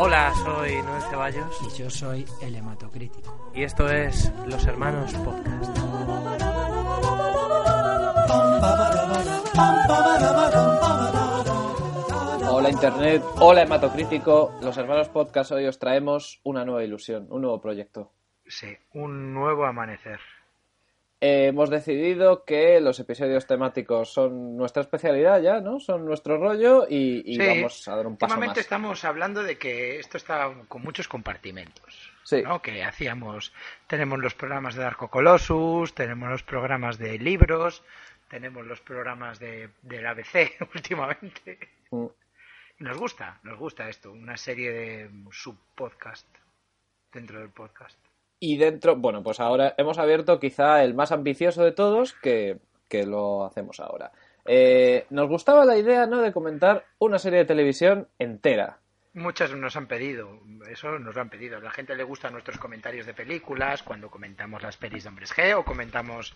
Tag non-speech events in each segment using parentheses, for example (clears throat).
Hola, soy Noel Ceballos Y yo soy el hematocrítico. y esto es Los Hermanos Podcast. Hola Internet, hola Hematocrítico, los hermanos podcast hoy os traemos una nueva ilusión, un nuevo proyecto. Sí, un nuevo amanecer. Eh, hemos decidido que los episodios temáticos son nuestra especialidad ya, ¿no? Son nuestro rollo y, y Sí, vamos a dar un paso Últimamente más. estamos hablando de que esto está con muchos compartimentos. Sí. ¿no? Que hacíamos, tenemos los programas de Darko Colossus, tenemos los programas de libros, tenemos los programas de, del ABC (laughs) últimamente. Mm. Nos gusta, nos gusta esto, una serie de subpodcast dentro del podcast. Y dentro, bueno, pues ahora hemos abierto quizá el más ambicioso de todos que, que lo hacemos ahora. Eh, nos gustaba la idea, ¿no? De comentar una serie de televisión entera. Muchos nos han pedido, eso nos lo han pedido. A la gente le gustan nuestros comentarios de películas, cuando comentamos las pelis de Hombres G o comentamos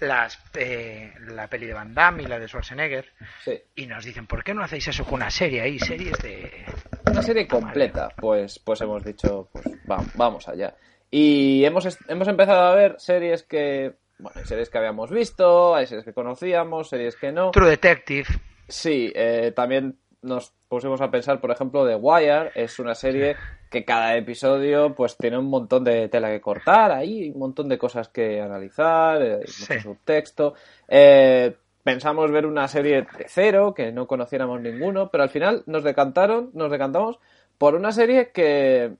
las, eh, la peli de Van Damme y la de Schwarzenegger. Sí. Y nos dicen, ¿por qué no hacéis eso con una serie ahí? Series de... Una serie completa, pues, pues hemos dicho, pues va- vamos allá. Y hemos, hemos empezado a ver series que, bueno, hay series que habíamos visto, hay series que conocíamos, series que no. True Detective. Sí, eh, también nos pusimos a pensar, por ejemplo, The Wire, es una serie que cada episodio pues tiene un montón de tela que cortar, ahí un montón de cosas que analizar, eh, Sí. mucho subtexto. Eh, pensamos ver una serie de cero, que no conociéramos ninguno, pero al final nos decantaron, nos decantamos por una serie que,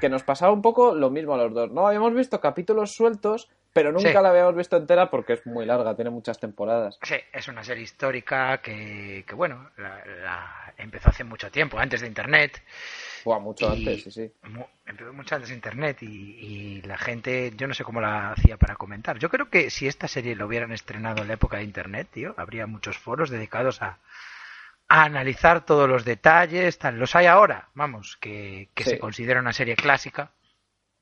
que nos pasaba un poco lo mismo a los dos, ¿no? Habíamos visto capítulos sueltos, pero nunca Sí. la habíamos visto entera porque es muy larga, tiene muchas temporadas. Sí, es una serie histórica que, que bueno, la, la- empezó hace mucho tiempo, antes de Internet. Buah, mucho Y- antes, sí, sí. mu- empezó mucho antes de internet y, y la gente, yo no sé cómo la hacía para comentar. Yo creo que si esta serie lo hubieran estrenado en la época de internet, tío, habría muchos foros dedicados a, a analizar todos los detalles, tal. Los hay ahora, vamos, que, que Sí. se considera una serie clásica.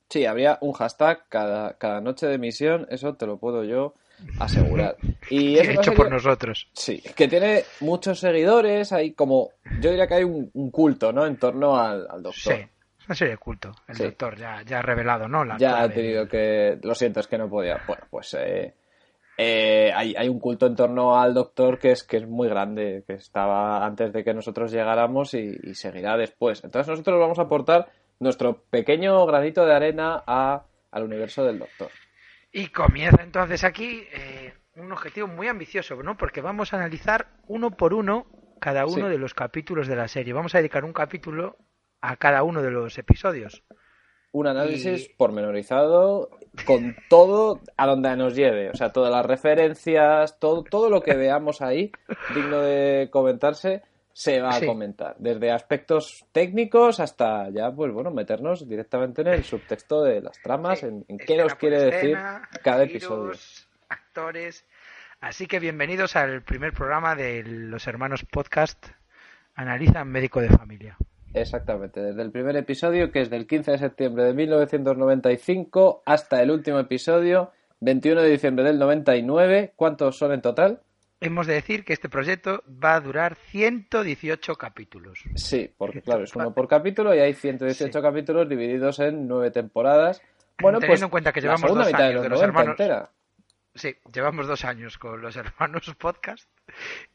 Sí, habría un hashtag cada, cada noche de emisión, eso te lo puedo yo asegurar. Y (laughs) es hecho por nosotros. Sí, que tiene muchos seguidores, hay como, yo diría que hay un, un culto, ¿no? En torno al, al doctor. Sí, es una serie de culto. El Sí. doctor ya, ya ha revelado, ¿no? La ya ha tenido que, lo siento, es que no podía. Bueno, pues eh, eh, hay, hay un culto en torno al doctor que es, que es muy grande, que estaba antes de que nosotros llegáramos y, y seguirá después. Entonces nosotros vamos a aportar nuestro pequeño granito de arena a, al universo del doctor. Y comienza entonces aquí eh, un objetivo muy ambicioso, ¿no? Porque vamos a analizar uno por uno cada uno Sí. de los capítulos de la serie. Vamos a dedicar un capítulo a cada uno de los episodios. Un análisis Y- pormenorizado con todo a donde nos lleve. O sea, todas las referencias, todo, todo lo que veamos ahí digno de comentarse se va a comentar. Desde aspectos técnicos hasta ya, pues bueno, meternos directamente en el subtexto de las tramas, en, en qué nos quiere decir cada giros, episodio. actores. Así que bienvenidos al primer programa de los hermanos podcast Analizan Médico de Familia. Exactamente, desde el primer episodio, que es del 15 de septiembre de 1995, hasta el último episodio, 21 de diciembre del 99. ¿Cuántos son en total? Hemos de decir que este proyecto va a durar 118 capítulos. Sí, porque claro, es uno por capítulo y hay 118 Sí. capítulos divididos en nueve temporadas. Bueno, Teniendo pues en cuenta que llevamos dos de años los de los 90 hermanos- entera. Sí, llevamos dos años con los (laughs) hermanos podcast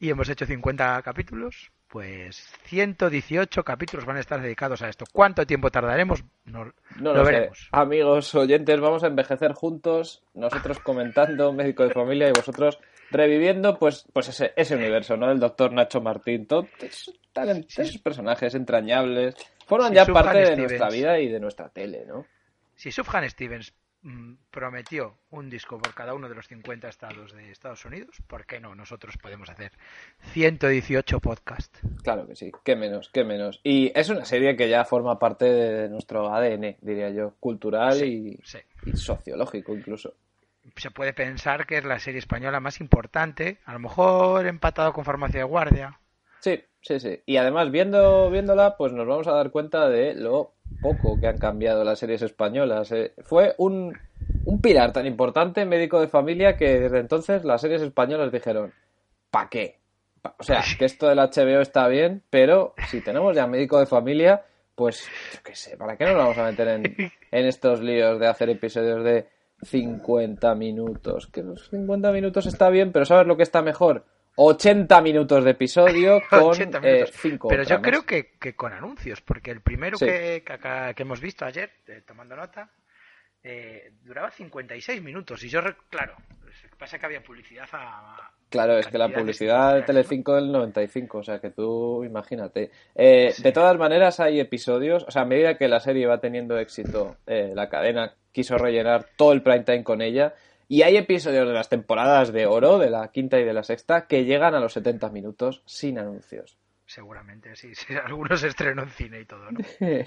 y hemos hecho 50 capítulos. Pues 118 capítulos van a estar dedicados a esto. ¿Cuánto tiempo tardaremos? No, No lo, lo, veremos. Amigos oyentes, vamos a envejecer juntos, nosotros comentando Médico de Familia y vosotros reviviendo pues, pues ese, ese universo, ¿no? El doctor Nacho Martín. Todo, es Están esos personajes entrañables. Forman ya parte de nuestra vida y de nuestra tele, ¿no? Si Sufjan Stevens mm, prometió un disco por cada uno de los 50 estados de Estados Unidos, ¿por qué no? Nosotros podemos hacer 118 podcasts. Claro que sí, qué menos, qué menos. Y es una serie que ya forma parte de nuestro ADN, diría yo, cultural Sí, y, sí. y sociológico incluso. Se puede pensar que es la serie española más importante, a lo mejor empatado con Farmacia de Guardia. Sí, sí, sí. Y además, viendo, viéndola, pues nos vamos a dar cuenta de lo poco que han cambiado las series españolas. eh. Fue un, un pilar tan importante, médico de familia, que desde entonces las series españolas dijeron, ¿pa' qué? O sea, (laughs) que esto del HBO está bien, pero si tenemos ya médico de familia, pues, yo qué sé, ¿para qué nos vamos a meter en, (laughs) en estos líos de hacer episodios de 50 minutos? Que los 50 minutos está bien, pero ¿sabes lo que está mejor? 80 minutos de episodio (laughs) con 80 minutos. 5 Pero yo creo que, que con anuncios, porque el primero Sí. que, que que hemos visto ayer, eh, tomando nota, eh, duraba 56 minutos. Y yo, claro, que pasa que había publicidad a. Claro, es que la publicidad de Telecinco del 95, o sea que tú imagínate. Eh, Sí. De todas maneras hay episodios, o sea, a medida que la serie va teniendo éxito, eh, la cadena quiso rellenar todo el prime time con ella y hay episodios de las temporadas de oro, de la quinta y de la sexta, que llegan a los 70 minutos sin anuncios. Seguramente, sí, sí. (laughs) Algunos estrenó en cine y todo, ¿no? (laughs)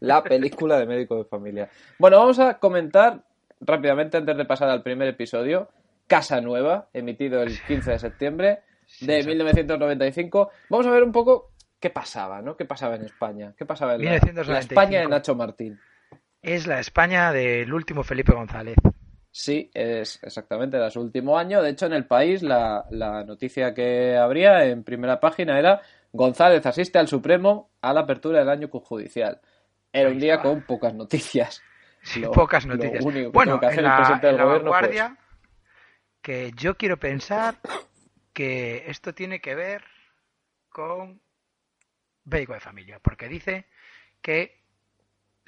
la película de médico de familia. Bueno, vamos a comentar rápidamente antes de pasar al primer episodio, Casa Nueva, emitido el 15 de septiembre de exacto. 1995. Vamos a ver un poco qué pasaba, ¿no? ¿Qué pasaba en España? ¿Qué pasaba en la, 1995. la España de Nacho Martín? Es la España del último Felipe González. Sí, es exactamente, era su último año. De hecho, en el país la, la noticia que habría en primera página era González asiste al Supremo a la apertura del año judicial. Era un día con pocas noticias. Sí, Lo- pocas lo noticias. único bueno, que en el la, presidente del en la gobierno, pues. vanguardia, que yo quiero pensar que esto tiene que ver con médico de familia, porque dice que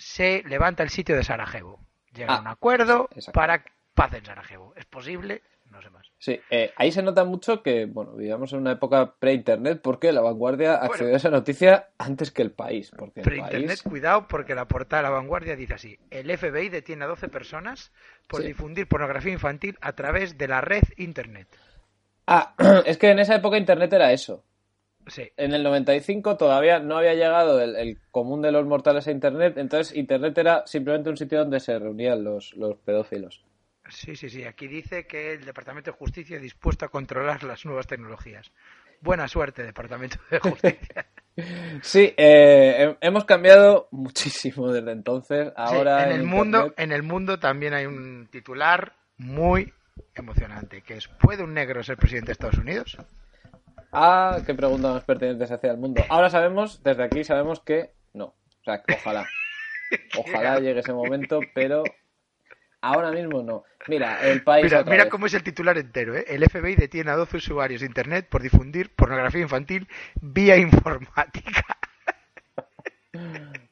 se levanta el sitio de Sarajevo. Llega a Ah, un acuerdo exacto. para paz en Sarajevo. ¿Es posible? No sé más. Sí, eh, ahí se nota mucho que, bueno, vivíamos en una época pre-internet porque la vanguardia accedió Bueno. a esa noticia antes que el país. Porque el Pero internet, país... cuidado, porque la portada de la vanguardia dice así: el FBI detiene a 12 personas por Sí. difundir pornografía infantil a través de la red internet. Ah, (clears throat) es que en esa época internet era eso. Sí. En el 95 todavía no había llegado el, el común de los mortales a internet, entonces internet era simplemente un sitio donde se reunían los, los pedófilos. Sí, sí, sí. Aquí dice que el Departamento de Justicia dispuesto a controlar las nuevas tecnologías. Buena suerte, Departamento de Justicia. (laughs) (laughs) Sí, eh, he- hemos cambiado muchísimo desde entonces. Sí, Ahora en el mundo, en el mundo también hay un titular muy emocionante, que es ¿puede un negro ser presidente de Estados Unidos? Ah, qué pregunta más pertinente hacia el mundo. Ahora sabemos, desde aquí sabemos que no. O sea, ojalá. (laughs) Ojalá llegue ese momento, pero ahora mismo no. Mira, el país. Mira, otra mira vez. cómo es el titular entero. ¿eh? El FBI detiene a 12 usuarios de Internet por difundir pornografía infantil vía informática. (laughs)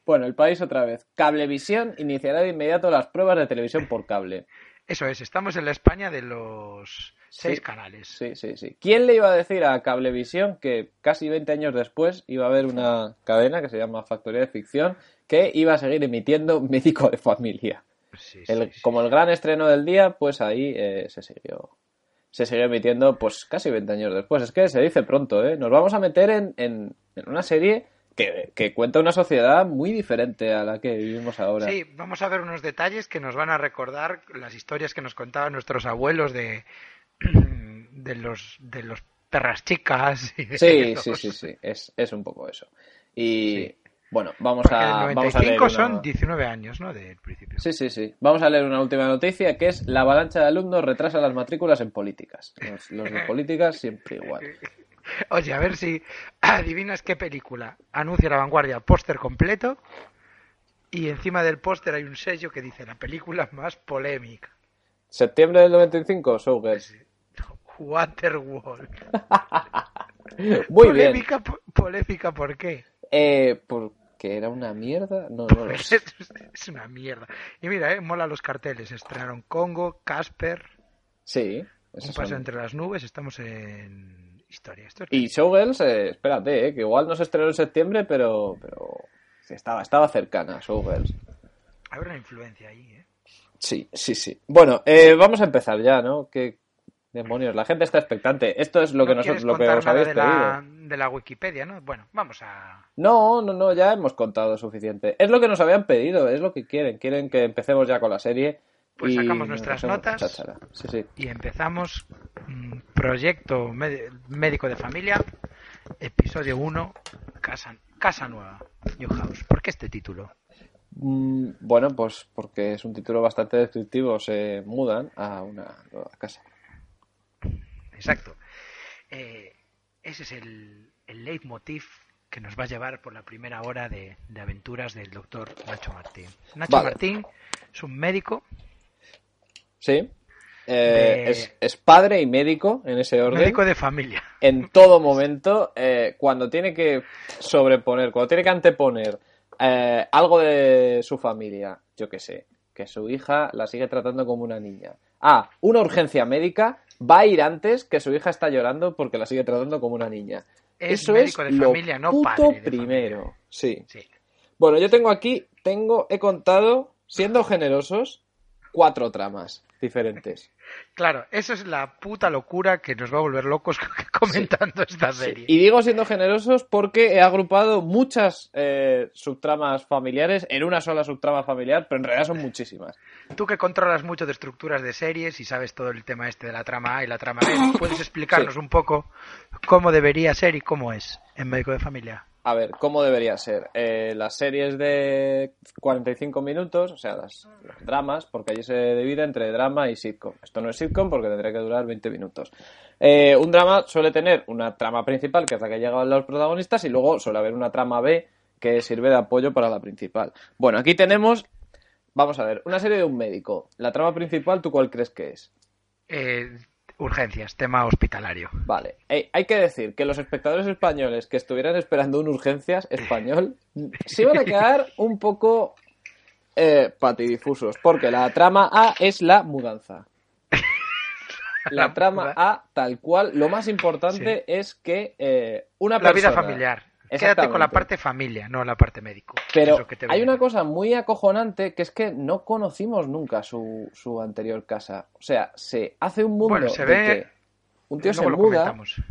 Bueno, el país otra vez. Cablevisión iniciará de inmediato las pruebas de televisión por cable. Eso es, estamos en la España de los seis Sí. canales. Sí, sí, sí. ¿Quién le iba a decir a Cablevisión que casi 20 años después iba a haber una cadena que se llama Factoría de Ficción que iba a seguir emitiendo Médico de Familia? Sí, El- sí. Como el gran estreno del día, pues ahí eh, se siguió. Se siguió emitiendo pues casi 20 años después. Es que se dice pronto, ¿eh? Nos vamos a meter en, en- en una serie que, que cuenta una sociedad muy diferente a la que vivimos ahora. Sí, vamos a ver unos detalles que nos van a recordar las historias que nos contaban nuestros abuelos de, (clears throat) de los de los perras chicas. y de Sí, los- (laughs) sí, sí, sí, es, es un poco eso. Y Sí. bueno, vamos Porque a, del vamos a leer 95 una- son 19 años, ¿no? Del principio. Sí, sí, sí. Vamos a leer una última noticia que es la avalancha de alumnos retrasa las matrículas en políticas. Los, los de políticas siempre igual. (laughs) Oye, a ver si adivinas qué película anuncia la vanguardia póster completo y encima del póster hay un sello que dice la película más polémica. Septiembre del 95, Showgirls. Waterworld. (laughs) Muy bien. polémica, po- polémica, ¿por qué? Eh, porque era una mierda. No, no lo (laughs) sé. Es, una mierda. Y mira, eh, mola los carteles. Estrenaron Congo, Casper, Sí. Un paso son- entre las nubes. Estamos en historia. Es- Y Showgirls, eh, espérate, eh, que igual no se estrenó en septiembre, pero, pero sí, estaba, estaba cercana Showgirls. Habrá una influencia ahí, ¿eh? Sí, sí, sí. Bueno, eh, vamos a empezar ya, ¿no? ¿Qué demonios? La gente está expectante. Esto es lo que ¿No quieres nosotros, lo que os habéis de pedido. la, de la Wikipedia, ¿no? Bueno, vamos a... No, no, no, ya hemos contado suficiente. Es lo que nos habían pedido, es lo que quieren. Quieren que empecemos ya con la serie. Pues sacamos nuestras notas. cháchara. Sí, sí. Y empezamos mm, Proyecto Médico de Familia, episodio 1, Casa, Casa Nueva, New House. ¿Por qué este título? Mm, Bueno, pues porque es un título bastante descriptivo. Se mudan a una nueva casa. Exacto. Eh, ese es el, el leitmotiv que nos va a llevar por la primera hora de, de aventuras del doctor Nacho Martín. Nacho Vale. Martín es un médico, Sí. Eh, De- es, es padre y médico en ese orden. médico de familia. en todo momento, eh, cuando tiene que sobreponer, cuando tiene que anteponer eh, algo de su familia, yo qué sé, que su hija la sigue tratando como una niña. Ah, una urgencia médica, va a ir antes que su hija está llorando porque la sigue tratando como una niña. Es Eso médico es de lo familia, no puto padre de primero. familia. Sí. Sí. Bueno, yo tengo aquí, tengo, he contado, siendo generosos, cuatro tramas diferentes. (laughs) Claro, eso es la puta locura que nos va a volver locos (laughs) comentando esta Sí. serie. Y digo siendo generosos porque he agrupado muchas eh, subtramas familiares en una sola subtrama familiar, pero en realidad son muchísimas. Tú que controlas mucho de estructuras de series y sabes todo el tema este de la trama A y la trama B, ¿puedes explicarnos Sí. un poco cómo debería ser y cómo es en Médico de Familia? A ver, ¿cómo debería ser? Eh, las series de 45 minutos, o sea, las, los dramas, porque allí se divide entre drama y sitcom. Esto no es sitcom porque tendría que durar 20 minutos. Eh, un drama suele tener una trama principal, que es la que llegan los protagonistas, y luego suele haber una trama B que sirve de apoyo para la principal. Bueno, aquí tenemos, vamos a ver, una serie de un médico. La trama principal, ¿tú cuál crees que es? Eh, urgencias, tema hospitalario. Vale, Eh, hay que decir que los espectadores españoles que estuvieran esperando un urgencias español (laughs) se iban a quedar un poco eh, patidifusos, porque la trama A es la mudanza. (laughs) La La trama A, tal cual, lo más importante es que eh, una La vida persona- familiar. Quédate con la parte familia, no la parte médico. Pero que hay una cosa muy acojonante que es que no conocimos nunca su, su anterior casa. O sea, se hace un mundo Bueno, se de ve- que un tío Luego se muda.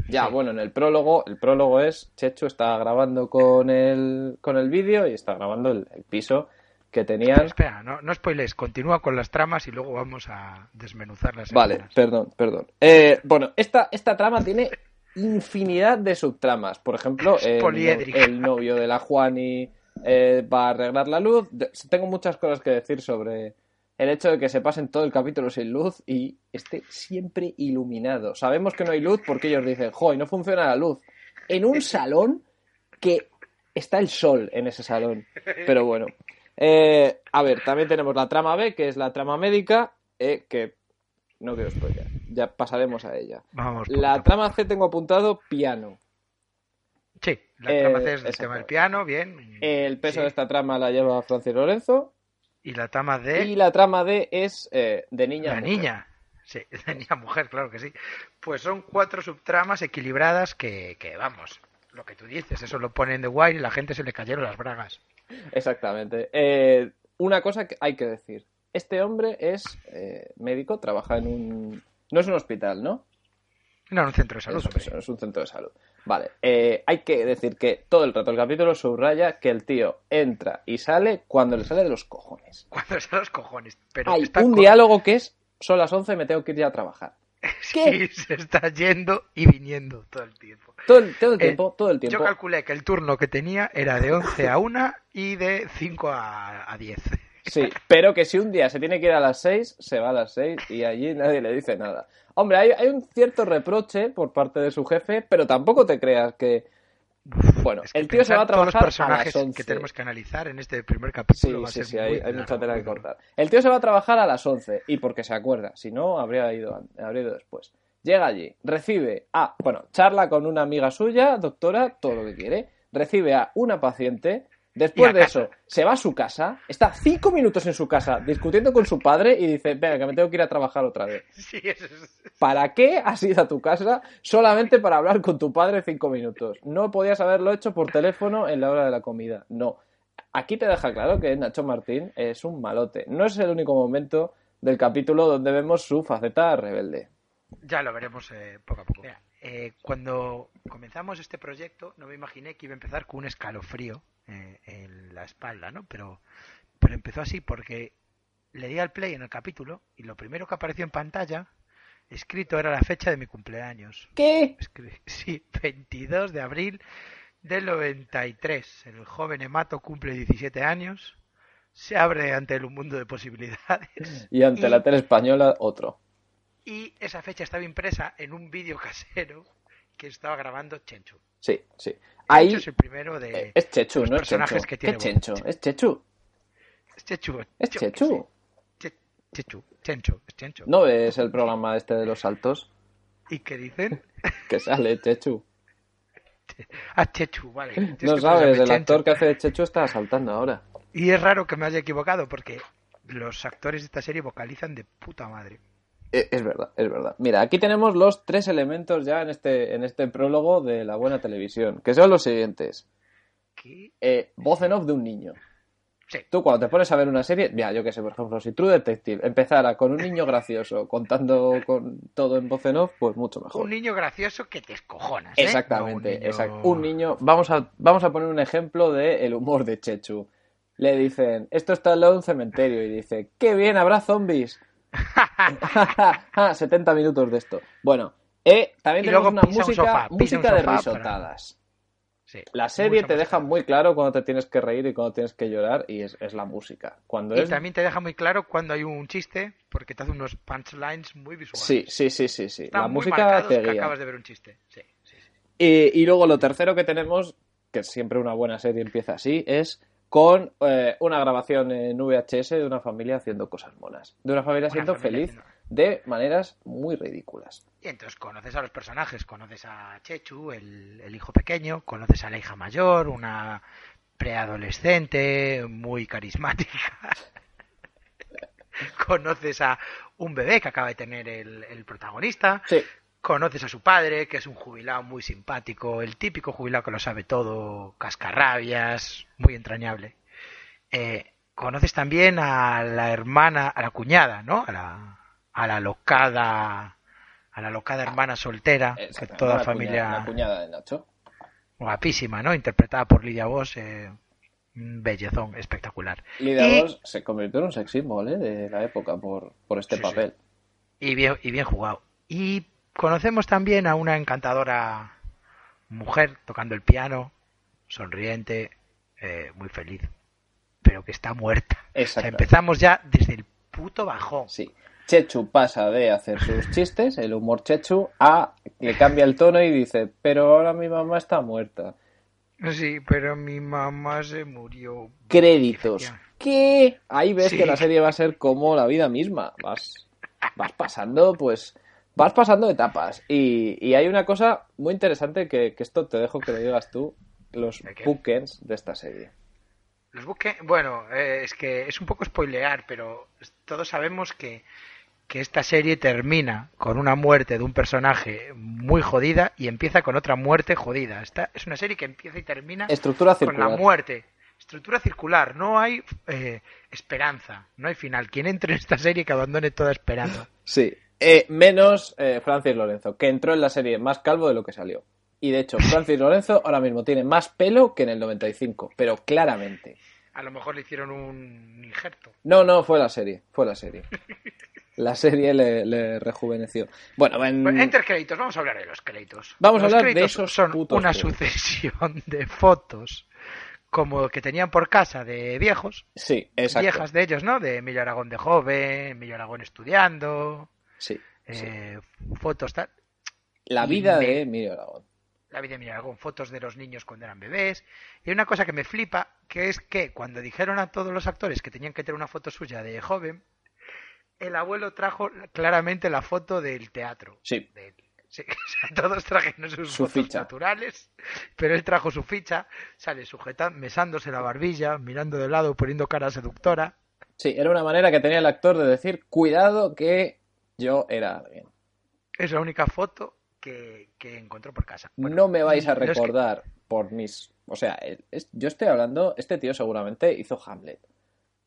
Ya, Sí. bueno, en el prólogo, el prólogo es Chechu está grabando con el, con el vídeo y está grabando el, el piso que tenían. Espera, no, no continúa con las tramas y luego vamos a desmenuzarlas. en Vale, unas. perdón, perdón. Eh, bueno, esta, esta trama tiene infinidad de subtramas. Por ejemplo, el, novio de la Juani eh, va a arreglar la luz. Tengo muchas cosas que decir sobre el hecho de que se pasen todo el capítulo sin luz y esté siempre iluminado. Sabemos que no hay luz porque ellos dicen, joder, no funciona la luz. En un salón que está el sol en ese salón. Pero bueno. Eh, a ver, también tenemos la trama B, que es la trama médica, eh, que no quiero spoiler. Ya pasaremos a ella. Vamos. La trama C tengo apuntado piano. Sí, la Eh, trama C es el tema del piano, bien. El peso Sí. de esta trama la lleva Francis Lorenzo. Y la trama D, Y la trama D es eh, de niña. a la mujer. niña. Sí, (laughs) de niña a mujer, claro que sí. Pues son cuatro subtramas equilibradas que, que, vamos, lo que tú dices, eso lo ponen de guay y la gente se le cayeron las bragas. Exactamente. Eh, una cosa que hay que decir. Este hombre es eh, médico, trabaja en un... No es un hospital, ¿no? No, en un centro de salud. Es, eso, es un centro de salud. Vale. eh, hay que decir que todo el rato el capítulo subraya que el tío entra y sale cuando le sale de los cojones. (laughs) Cuando están los cojones. Pero Hay un diálogo que es son las 11 me tengo que ir ya a trabajar. (laughs) Sí, se está yendo y viniendo todo el tiempo. Todo el, todo el Eh, tiempo, todo el Yo tiempo. calculé que el turno que tenía era de 11 a 1 y de 5 a, a 10. Sí, pero que si un día se tiene que ir a las 6, se va a las 6 y allí nadie le dice nada. Hombre, hay, hay un cierto reproche por parte de su jefe, pero tampoco te creas que... Bueno, Es que el tío se va a pensar todos los trabajar a personajes las 11. que tenemos que analizar en este primer Sí, capítulo va a sí, ser sí, muy hay, hay mucha tela que cortar. El tío se va a trabajar a las 11 y porque se acuerda, si no, habría ido, habría ido después. Llega allí, recibe a, bueno, charla con una amiga suya, doctora, todo lo que quiere, recibe a una paciente Después de eso, se va a su casa, está cinco minutos en su casa discutiendo con su padre y dice, venga, que me tengo que ir a trabajar otra vez. (laughs) Sí, eso es- ¿Para qué has ido a tu casa solamente para hablar con tu padre cinco minutos? No podías haberlo hecho por teléfono en la hora de la comida. No. Aquí te deja claro que Nacho Martín es un malote. No es el único momento del capítulo donde vemos su faceta rebelde. Ya lo veremos eh, poco a poco. Mira, eh, cuando comenzamos este proyecto, no me imaginé que iba a empezar con un escalofrío eh, en la espalda, ¿no? Pero, pero empezó así porque le di al play en el capítulo y lo primero que apareció en pantalla, escrito, era la fecha de mi cumpleaños. ¿Qué? Escri- (laughs) Sí, 22 de abril del 93. El joven Emato cumple 17 años. Se abre ante un mundo de posibilidades. Y ante la tele española, otro. Y esa fecha estaba impresa en un vídeo (laughs) casero que estaba grabando Chenchu. Sí, sí. Ahí es el primero de eh, es Chechu, los no es personajes Chencho. que ¿Qué tiene Chencho? Bob. Es Chechu. es Chechu. Es yo qué Chechu. Chechu, Chencho, es Chencho. ¿No es el programa este de los saltos? ¿Y qué dicen? (laughs) Que sale Chechu. (laughs) Ah, Chechu, vale. Tienes No sabes, el Chencho. actor que hace de Chechu está saltando ahora. Y es raro que me haya equivocado porque los actores de esta serie vocalizan de puta madre. Eh, Es verdad, es verdad. Mira, aquí tenemos los tres elementos ya en este, en este prólogo de la buena televisión, que son los siguientes. ¿Qué? Eh, voz en off de un niño. Sí. Tú cuando te pones a ver una serie, mira, yo que sé, por ejemplo, si True Detective empezara con un niño gracioso (laughs) contando con todo en voz en off, pues mucho mejor. Un niño gracioso que te escojonas. ¿eh? Exactamente, No un niño- exacto. Un niño, vamos a, vamos a poner un ejemplo del el humor de Chechu. Le dicen, esto está al lado de un cementerio, y dice, qué bien, habrá zombies. (laughs) 70 minutos de esto. Bueno, eh, también Y tenemos una un música, sofá, pisa un música de para- risotadas. Sí, La serie te deja muy claro cuando te tienes que reír y cuando tienes que llorar, y es, es la música. Cuando Y es... también te deja muy claro cuando hay un chiste, porque te hace unos punchlines muy visuales. Sí, sí, sí, sí, sí. Están La muy música te que guía. acabas de ver un chiste. Sí, sí, sí. Y, y luego lo tercero que tenemos, que siempre una buena serie empieza así, es con eh, una grabación en VHS de una familia haciendo cosas monas. De una familia Una siendo familia feliz de maneras muy ridículas. Y entonces conoces a los personajes, conoces a Chechu, el, el hijo pequeño, conoces a la hija mayor, una preadolescente muy carismática. (laughs) conoces a un bebé que acaba de tener el, el protagonista. Sí, Conoces a su padre, que es un jubilado muy simpático, el típico jubilado que lo sabe todo, cascarrabias, muy entrañable. Eh, conoces también a la hermana, a la cuñada, ¿no? A la, a la locada, a la locada hermana soltera, que toda la familia cuñada- la cuñada de Nacho. guapísima, ¿no? Interpretada por Lidia Vos, eh, un bellezón espectacular. Lidia Y- Vos se convirtió en un sex symbol ¿eh? de la época por, por este Sí, sí. papel. Y bien, y bien jugado. Y conocemos también a una encantadora mujer tocando el piano, sonriente, eh, muy feliz, pero que está muerta. O sea, empezamos ya desde el puto bajón. Sí. Chechu pasa de hacer sus chistes, el humor Chechu, a le cambia el tono y dice, pero ahora mi mamá está muerta. Sí, pero mi mamá se murió. créditos. ¿Qué? Ahí ves Sí. que la serie va a ser como la vida misma. Vas, vas pasando, pues, vas pasando etapas. Y, y hay una cosa muy interesante que, que esto te dejo que lo digas tú, los bookends de esta serie. Los busqué, bueno, eh, es que es un poco spoilear, pero todos sabemos que, que esta serie termina con una muerte de un personaje muy jodida y empieza con otra muerte jodida. Esta es una serie que empieza y termina Estructura con la circular. muerte. Estructura circular, no hay eh, esperanza, no hay final. Quien entre en esta serie que abandone toda esperanza. (laughs) Sí. Eh, menos eh, Francis Lorenzo, que entró en la serie más calvo de lo que salió. Y de hecho, Francis Lorenzo ahora mismo tiene más pelo que en el 95, pero claramente. A lo mejor le hicieron un injerto. No, no, fue la serie, fue la serie. (laughs) La serie le, le rejuveneció. Bueno, en... Enter créditos, vamos a hablar de los créditos. Vamos a hablar de esos son putos una sucesión de fotos como que tenían por casa de viejos, Sí, exacto. viejas de ellos, ¿no? De Emilio Aragón de joven, Emilio Aragón estudiando, Sí, sí. eh, fotos tal, La vida me- de Emilio Aragón. la vida de Emilio Aragón, fotos de los niños cuando eran bebés. Y una cosa que me flipa, que es que cuando dijeron a todos los actores que tenían que tener una foto suya de joven, el abuelo trajo claramente la foto del teatro. Sí. del- Sí, (laughs) o sea, todos trajeron sus Su fotos ficha. naturales, pero él trajo su ficha, sale sujetando, mesándose la barbilla, mirando de lado, poniendo cara seductora. Sí, era una manera que tenía el actor de decir, cuidado que yo era alguien. Es la única foto que, que encontró por casa. Bueno, no me vais a que- recordar por mis... O sea, es- yo estoy hablando, este tío seguramente hizo Hamlet.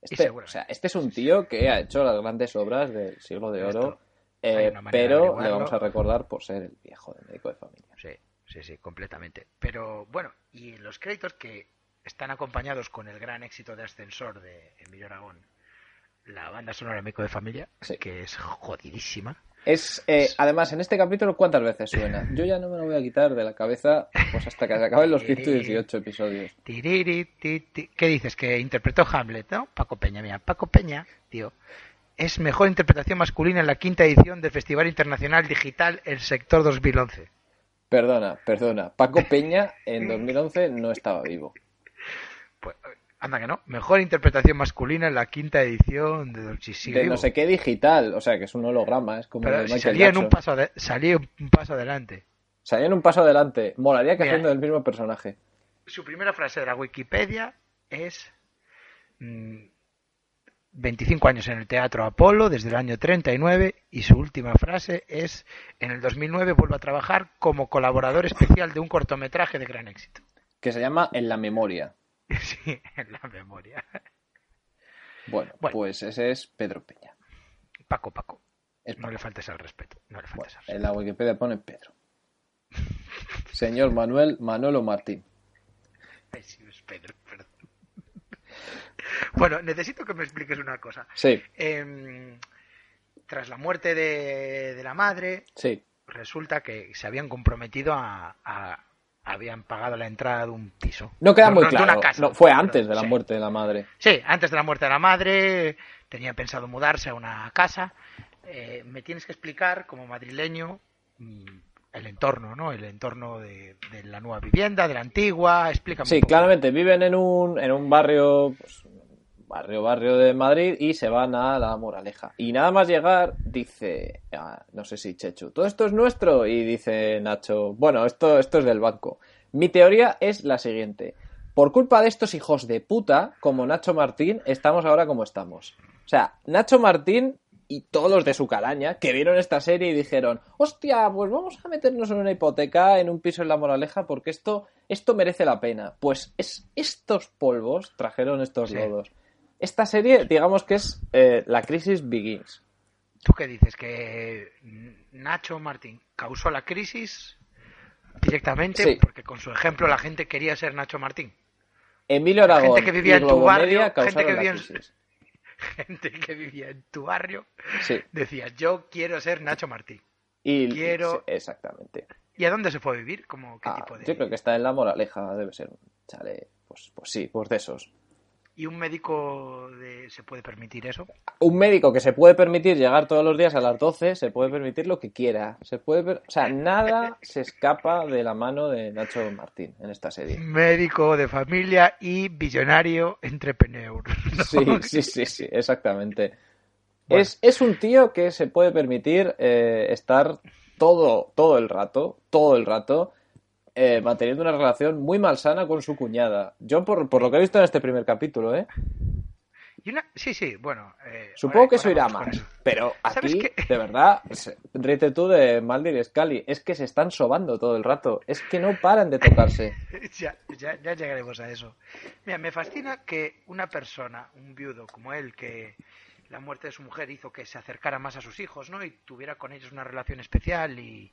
Este, o sea, este es un tío que ha hecho las grandes obras del siglo de oro, eh, de pero le vamos a recordar por ser el viejo de médico de familia. Sí, sí, sí, completamente. Pero bueno, y los créditos que están acompañados con el gran éxito de Ascensor de Emilio Aragón, la banda sonora de Médico de Familia, Sí. que es jodidísima. Es, eh, además, en este capítulo, ¿cuántas veces suena? (laughs) Yo ya no me lo voy a quitar de la cabeza pues hasta que se acaben los 118 episodios. ¿Qué dices? Que interpretó Hamlet, ¿no? Paco Peña, mira, Paco Peña, tío, es mejor interpretación masculina en la quinta edición del Festival Internacional Digital El Sector 2011. Perdona, perdona. Paco Peña en 2011 no estaba vivo. Pues, anda que no. Mejor interpretación masculina en la quinta edición de Dolce Sigue De no sé qué digital, o sea que es un holograma, es como Pero de si salía en un paso, salía un paso adelante. Salía en un paso adelante. Molaría que Mira. haciendo el mismo personaje. Su primera frase de la Wikipedia es mm, 25 años en el Teatro Apolo desde el año 39 y su última frase es en el 2009 vuelvo a trabajar como colaborador especial de un cortometraje de gran éxito. Que se llama En la memoria. (laughs) Sí, en la memoria. Bueno, Bueno. pues ese es Pedro Peña. Paco, Paco. Es No le faltes al respeto. No le Bueno, faltes al respeto. en la Wikipedia pone Pedro. (laughs) Señor Manuel Manolo Martín. Ay, sí, es Pedro, perdón. (laughs) Bueno, necesito que me expliques una cosa. Sí, Em, tras la muerte de, de la madre, sí. resulta que se habían comprometido a, a- habían pagado la entrada de un piso. No queda muy claro. casa. No, fue antes de la sí. muerte de la madre. Sí, antes de la muerte de la madre tenía pensado mudarse a una casa. Eh, me tienes que explicar, como madrileño, mm, el entorno, ¿no? El entorno de, de la nueva vivienda, de la antigua. Explícame. Sí, un poco. claramente viven en un, en un barrio, pues, barrio, barrio de Madrid y se van a la Moraleja. Y nada más llegar, dice, ah, no sé si Chechu, todo esto es nuestro. Y dice Nacho, bueno, esto, esto es del banco. Mi teoría es la siguiente. Por culpa de estos hijos de puta, como Nacho Martín, estamos ahora como estamos. O sea, Nacho Martín y todos los de su calaña que vieron esta serie y dijeron, hostia, pues vamos a meternos en una hipoteca, en un piso en la Moraleja, porque esto, esto merece la pena. Pues es estos polvos trajeron estos Sí. lodos. Esta serie, digamos que es eh, la crisis begins. ¿Tú qué dices? ¿Que Nacho Martín causó la crisis directamente? Sí. Porque con su ejemplo la gente quería ser Nacho Martín. Emilio Aragón Gente que vivía en tu barrio, gente que vivía en- crisis. (laughs) Gente que vivía en tu barrio Sí. decía, yo quiero ser Nacho Martín. Y, Quiero- sí, exactamente. ¿Y a dónde se fue a vivir? ¿Cómo, ¿Qué Ah, tipo de...? Yo creo que está en la Moraleja, debe ser un chale. Pues, pues sí, pues de esos. ¿Y un médico de... se puede permitir eso? un médico que se puede permitir llegar todos los días a las 12 se puede permitir lo que quiera. Se puede per- o sea, nada se escapa de la mano de Nacho Martín en esta serie. Médico de familia y billonario entrepreneur. ¿no? (laughs) Sí, sí, sí, sí, exactamente. Bueno. Es, es un tío que se puede permitir eh, estar todo, todo el rato, todo el rato, eh, manteniendo una relación muy malsana con su cuñada. Yo, por, por lo que he visto en este primer capítulo, ¿eh? Y una... Sí, sí, bueno... eh, Supongo ahora- que eso irá más. Pero ¿Sabes aquí, qué? de verdad, ríete tú de Maldir y Scully. Es que se están sobando todo el rato. Es que no paran de tocarse. (laughs) ya, ya, ya llegaremos a eso. Mira, me fascina que una persona, un viudo como él, que la muerte de su mujer hizo que se acercara más a sus hijos, ¿no? Y tuviera con ellos una relación especial y,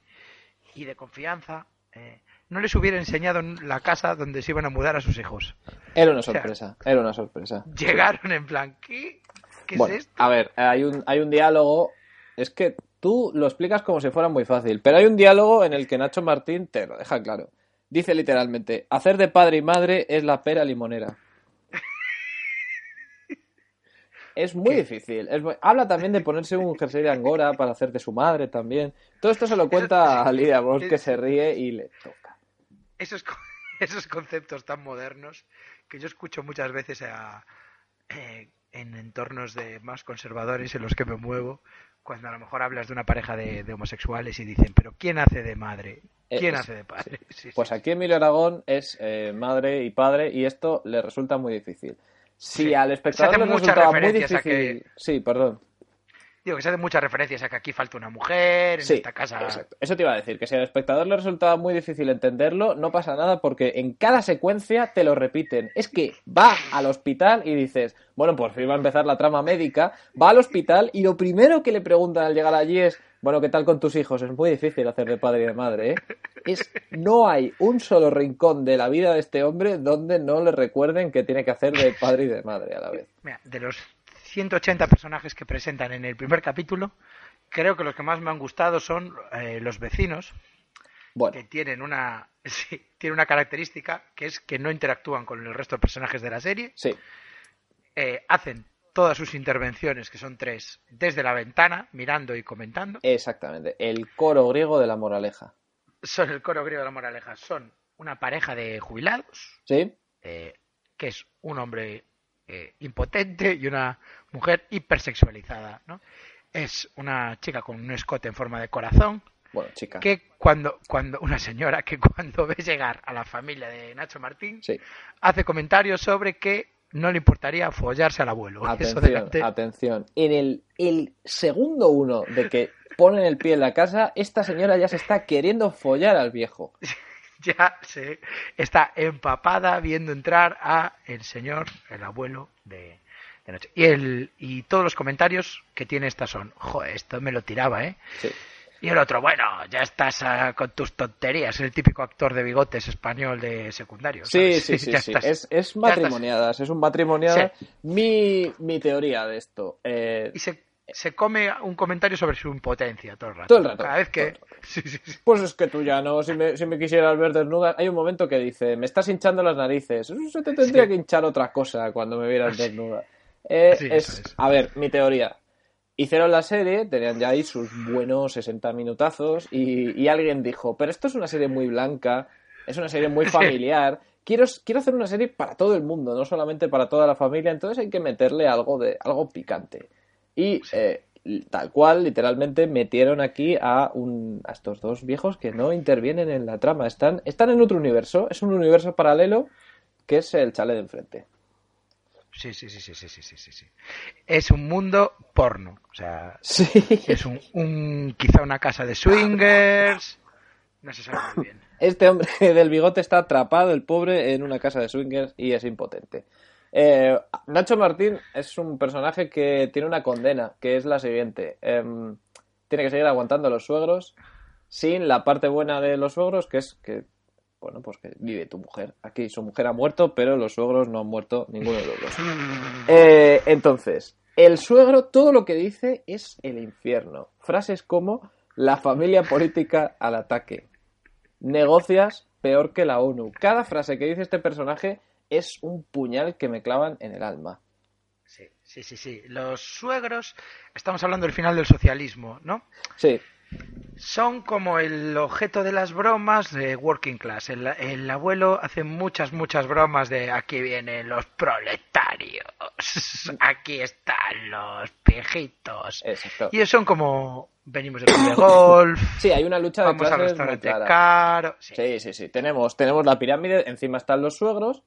y de confianza, eh, no les hubiera enseñado en la casa donde se iban a mudar a sus hijos. Era una sea, sorpresa, era una sorpresa. Llegaron en plan, ¿qué? ¿Qué Bueno, es esto? a ver, hay un, hay un diálogo. Es que tú lo explicas como si fuera muy fácil, pero hay un diálogo en el que Nacho Martín te lo deja claro. Dice literalmente: hacer de padre y madre es la pera limonera. Es muy (laughs) ¿Qué? difícil. es muy- Habla también de ponerse un jersey de angora para hacer de su madre también. Todo esto se lo cuenta a Lidia Bosch, que se ríe y le toca. esos, (laughs) esos conceptos tan modernos que yo escucho muchas veces a, eh, en entornos de más conservadores en los que me muevo, cuando a lo mejor hablas de una pareja de, de homosexuales y dicen, pero ¿quién hace de madre? ¿Quién Eh, hace de padre? Sí, Pues sí, aquí Emilio Aragón es eh, madre y padre y esto le resulta muy difícil. Si Sí. al espectador le resultaba muy difícil... Sí, perdón. Digo que se hacen muchas referencias a que aquí falta una mujer, en Sí, esta casa. exacto. Eso te iba a decir, que si al espectador le resultaba muy difícil entenderlo, no pasa nada porque en cada secuencia te lo repiten. Es que va al hospital y dices, bueno, por fin va a empezar la trama médica, va al hospital y lo primero que le preguntan al llegar allí es, bueno, ¿qué tal con tus hijos? Es muy difícil hacer de padre y de madre, ¿eh? Es, no hay un solo rincón de la vida de este hombre donde no le recuerden que tiene que hacer de padre y de madre a la vez. Mira, de los 180 personajes que presentan en el primer capítulo, creo que los que más me han gustado son eh, los vecinos, Bueno, que tienen una, (laughs) sí, tienen una característica que es que no interactúan con el resto de personajes de la serie, sí, eh, hacen todas sus intervenciones, que son tres, desde la ventana, mirando y comentando. exactamente. El coro griego de la moraleja. Son el coro griego de la moraleja, son una pareja de jubilados, ¿Sí? eh, que es un hombre eh, impotente y una mujer hipersexualizada, ¿no? Es una chica con un escote en forma de corazón, Bueno, chica. que cuando, cuando, una señora que cuando ve llegar a la familia de Nacho Martín, Sí. hace comentarios sobre que no le importaría follarse al abuelo. (laughs) Eso Atención, delante- atención. En el, el segundo uno de que ponen el pie en la casa, esta señora ya se está queriendo follar al viejo. (laughs) (laughs) ya se está empapada viendo entrar a el señor, el abuelo de, de Nacho. Y, el, y todos los comentarios que tiene esta son, joder, esto me lo tiraba, ¿eh? Sí. Y el otro, bueno, ya estás ah, con tus tonterías, el típico actor de bigotes español de secundario. Sí, ¿sabes? sí, (laughs) sí, sí. estás. Es, es matrimoniadas, es un matrimoniada. Mi, mi teoría de esto. eh, Y se, se come un comentario sobre su impotencia todo el rato. Todo el rato, Cada vez que... todo (laughs) Sí, sí, sí. Pues es que tú ya no, si me, si me quisieras ver desnuda. Hay un momento que dice, me estás hinchando las narices. Se te tendría que hinchar otra cosa cuando me vieras desnuda. Eh, es-. A ver, mi teoría. Hicieron la serie, tenían ya ahí sus buenos 60 minutazos y, y alguien dijo, pero esto es una serie muy blanca, es una serie muy (laughs) familiar, quiero, quiero hacer una serie para todo el mundo, no solamente para toda la familia, entonces hay que meterle algo, de, algo picante. Y eh, tal cual, literalmente, metieron aquí a, un, a estos dos viejos que no intervienen en la trama. Están, están en otro universo, es un universo paralelo que es el chale de enfrente. Sí, sí, sí, sí, sí, sí, sí, sí. Es un mundo porno. O sea, sí. es un, un, quizá una casa de swingers. No se sabe muy bien. Este hombre (laughs) del bigote está atrapado, el pobre, en una casa de swingers y es impotente. Eh, Nacho Martín es un personaje que tiene una condena, que es la siguiente. Em, tiene que seguir aguantando a los suegros sin la parte buena de los suegros, que es que, bueno, pues que vive tu mujer. Aquí su mujer ha muerto, pero los suegros no han muerto ninguno de los dos. (laughs) Eh, entonces, el suegro todo lo que dice es el infierno. Frases como la familia política al ataque. Negocias peor que la ONU. Cada frase que dice este personaje es un puñal que me clavan en el alma. Sí, sí, sí, sí. Los suegros, estamos hablando del final del socialismo, ¿no? Sí, Son como el objeto de las bromas de Working Class. El, el abuelo hace muchas, muchas bromas de aquí vienen los proletarios, aquí están los viejitos. exacto. Y son como, venimos del club de golf, Sí, hay una lucha de vamos al clases muy restaurante clara. caro. Sí. Sí, sí, sí. Tenemos, tenemos la pirámide, encima están los suegros.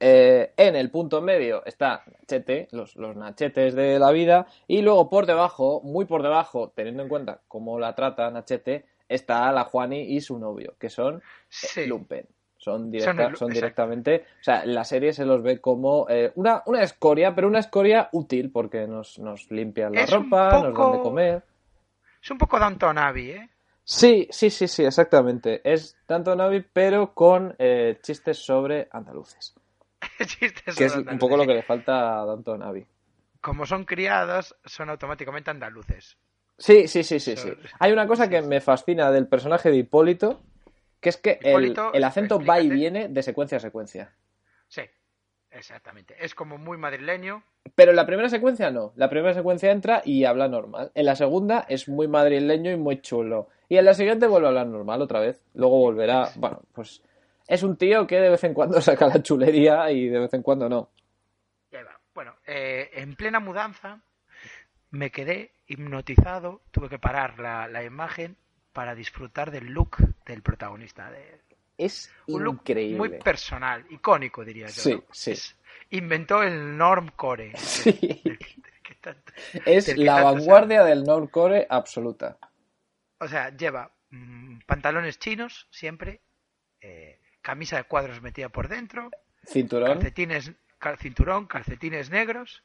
Eh, en el punto medio está Nachete, los, los nachetes de la vida. Y luego por debajo, muy por debajo, teniendo en cuenta cómo la trata Nachete, está la Juani y su novio, que son eh, Sí. Lumpen. Son, directa- Son el- son exacto. directamente. O sea, en la serie se los ve como eh, una, una escoria, pero una escoria útil, porque nos, nos limpian la Es ropa, nos dan de comer. Es un poco Downton Abbey, ¿eh? Sí, sí, sí, sí, exactamente. Es tanto Navi, pero con eh, chistes sobre andaluces. (laughs) Chistes Que es un poco lo que le falta a Danto Navi. Como son criados, son automáticamente andaluces. Sí, sí, sí, sí, sí. Hay una cosa que me fascina del personaje de Hipólito, que es que el, Hipólito, el acento va y viene de secuencia a secuencia. Sí, exactamente. Es como muy madrileño. Pero en la primera secuencia no. La primera secuencia entra y habla normal. En la segunda es muy madrileño y muy chulo. Y en la siguiente vuelve a hablar normal otra vez. Luego volverá. Bueno, pues es un tío que de vez en cuando saca la chulería y de vez en cuando no. Bueno, eh, en plena mudanza me quedé hipnotizado, tuve que parar la, la imagen para disfrutar del look del protagonista. De, Es un look increíble. muy personal, icónico diría yo. Sí, ¿no? sí. Es- inventó el normcore. (laughs) Sí. del (laughs) que- del que tanto- Es la tanto se vanguardia del Nordcore absoluta. O sea, lleva mm, pantalones chinos siempre, eh, camisa de cuadros metida por dentro, Cinturón. calcetines, cal- cinturón, calcetines negros,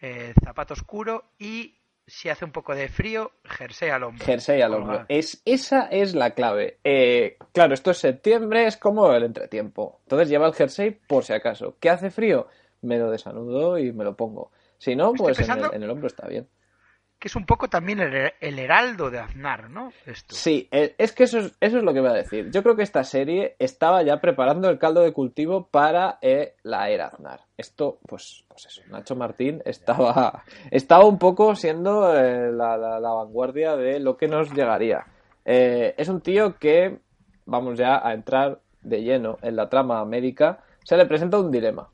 eh, zapato oscuro y si hace un poco de frío, jersey al hombro. Jersey al hombro. Es, esa es la clave. Eh, claro, esto es septiembre, es como el entretiempo. Entonces lleva el jersey por si acaso. ¿Qué hace frío? Me lo desanudo y me lo pongo. Si no, pues en el, en el hombro está bien. Que es un poco también el, heraldo de Aznar, ¿no? Esto. Sí, eh, es que eso es, eso es lo que voy a decir. Yo creo que esta serie estaba ya preparando el caldo de cultivo para eh, la era Aznar. Esto, pues, pues eso, Nacho Martín estaba, (laughs) estaba un poco siendo eh, la, la- vanguardia de lo que nos llegaría. Es un tío que, vamos ya a entrar de lleno en la trama médica, se le presenta un dilema.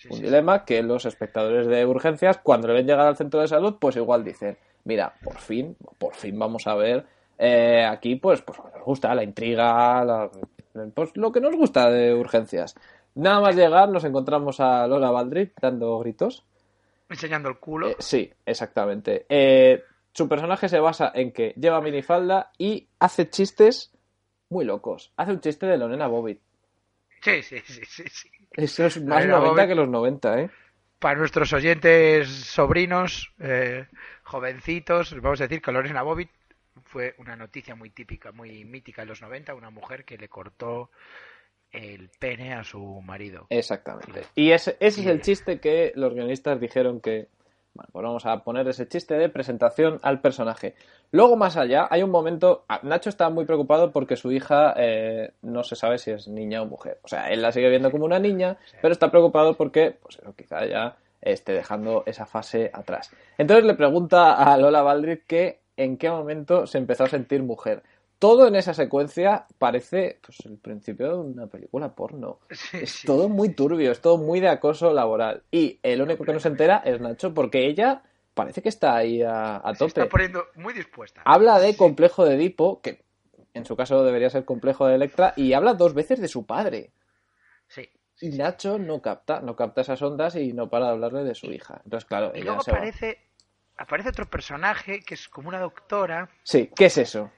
Sí, Un sí, dilema que los espectadores de urgencias, cuando le ven llegar al centro de salud, pues igual dicen, mira, por fin, por fin vamos a ver eh, aquí, pues, pues nos gusta la intriga, la- pues lo que nos gusta de urgencias. Nada más llegar, nos encontramos a Lola Baldrick dando gritos. Enseñando el culo. Eh, sí, exactamente. Eh, su personaje se basa en que lleva minifalda y hace chistes muy locos. Hace un chiste de Lorena Bobbitt. Sí, sí, sí, sí, sí. Eso es más Lorena 90 Bobbitt. que los 90, ¿eh? Para nuestros oyentes sobrinos, eh, jovencitos, vamos a decir que Lorena Bobbitt fue una noticia muy típica, muy mítica en los 90, una mujer que le cortó el pene a su marido. Exactamente. Y ese, ese es el chiste que los guionistas dijeron que. Bueno, pues vamos a poner ese chiste de presentación al personaje. Luego, más allá, hay un momento. ah, Nacho está muy preocupado porque su hija eh, no se sabe si es niña o mujer. O sea, él la sigue viendo como una niña, pero está preocupado porque, pues eso, quizá ya esté dejando esa fase atrás. Entonces le pregunta a Lola Baldrick que en qué momento se empezó a sentir mujer. Todo en esa secuencia parece pues, el principio de una película porno. (laughs) Sí, Es sí, todo sí, muy turbio, es todo muy de acoso laboral. Y el único que no se entera es Nacho, porque ella parece que está ahí a, a Se está tope. poniendo muy dispuesta. Habla de complejo de Edipo, que en su caso debería ser complejo de Electra, y habla dos veces de su padre. Sí. Y Nacho no capta, no capta esas ondas y no para de hablarle de su hija. Entonces, claro, Y ella luego se va. aparece otro personaje que es como una doctora, Sí, ¿qué es eso?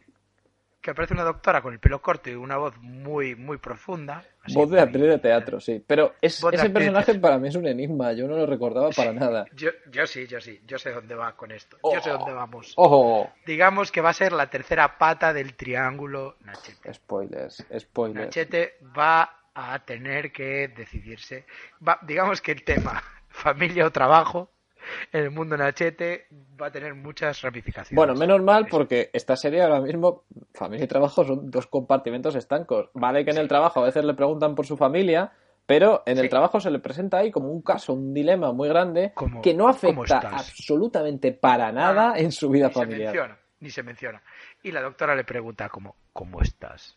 Que aparece una doctora con el pelo corto y una voz muy, muy profunda. así Voz de muy- actriz de teatro, sí. Pero es- ese personaje para mí es un enigma, yo no lo recordaba para nada. Yo, yo sí, yo sí, yo sé dónde va con esto. Oh. Yo sé dónde vamos. ¡Ojo! Digamos que va a ser la tercera pata del triángulo Nachete. Spoilers, spoilers. Nachete va a tener que decidirse. Va, digamos que el tema (laughs) familia o trabajo (laughs) el mundo Nachete va a tener muchas ramificaciones. Bueno, menos mal porque esta serie ahora mismo, familia y trabajo, son dos compartimentos estancos. Vale que en el trabajo a veces le preguntan por su familia, pero en el Sí. trabajo se le presenta ahí como un caso, un dilema muy grande ¿Cómo- que no afecta absolutamente para nada Ah, en su vida ni se familiar. menciona, ni se menciona. Y la doctora le pregunta como, ¿cómo estás?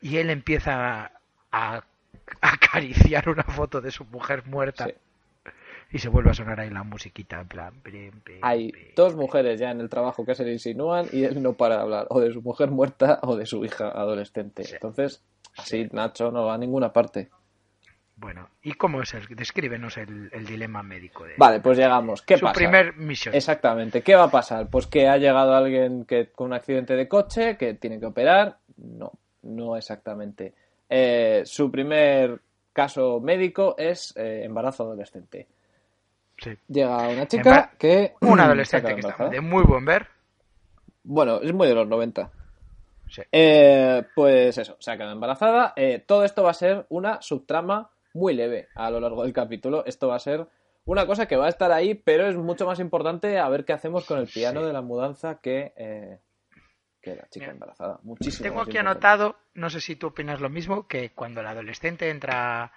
Y él empieza a, a acariciar una foto de su mujer muerta. Sí. Y se vuelve a sonar ahí la musiquita, en plan... Hay dos mujeres ya en el trabajo que se le insinúan y él no para de hablar o de su mujer muerta o de su hija adolescente. Sí. Entonces, así Nacho no va a ninguna parte. Bueno, ¿y cómo es el? Descríbenos el, el dilema médico de Vale, pues llegamos. ¿Qué su pasa? primer misión. Exactamente. ¿Qué va a pasar? Pues que ha llegado alguien que con un accidente de coche, que tiene que operar. No, no exactamente. Eh, su primer caso médico es eh, embarazo adolescente. Sí. Llega una chica que... Un (clears throat) adolescente acaba que está de muy buen ver. Bueno, es muy de los 90. Sí. Eh, pues eso, se ha quedado embarazada. Eh, todo esto va a ser una subtrama muy leve a lo largo del capítulo. Esto va a ser una cosa que va a estar ahí, pero es mucho más importante a ver qué hacemos con el piano Sí. de la mudanza que, eh, que la chica Mira, embarazada. Muchísimo. Tengo aquí importante. anotado, no sé si tú opinas lo mismo, que cuando la adolescente entra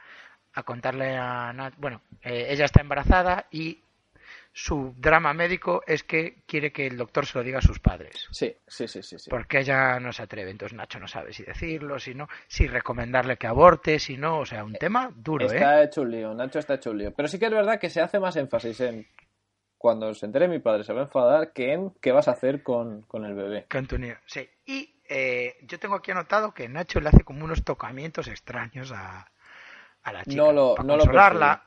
a contarle a Nat, bueno, eh, ella está embarazada y su drama médico es que quiere que el doctor se lo diga a sus padres. Sí, sí, sí, sí. sí. Porque ella no se atreve. Entonces Nacho no sabe si decirlo, si no, si recomendarle que aborte, si no. O sea, un tema duro, está ¿eh? hecho un lío, Nacho está hecho un lío. Pero sí que es verdad que se hace más énfasis en cuando se entere mi padre se va a enfadar que en qué vas a hacer con, con el bebé. Con tu niño, sí. Y eh, yo tengo aquí anotado que Nacho le hace como unos tocamientos extraños a, a la chica. No lo, para no lo consolarla,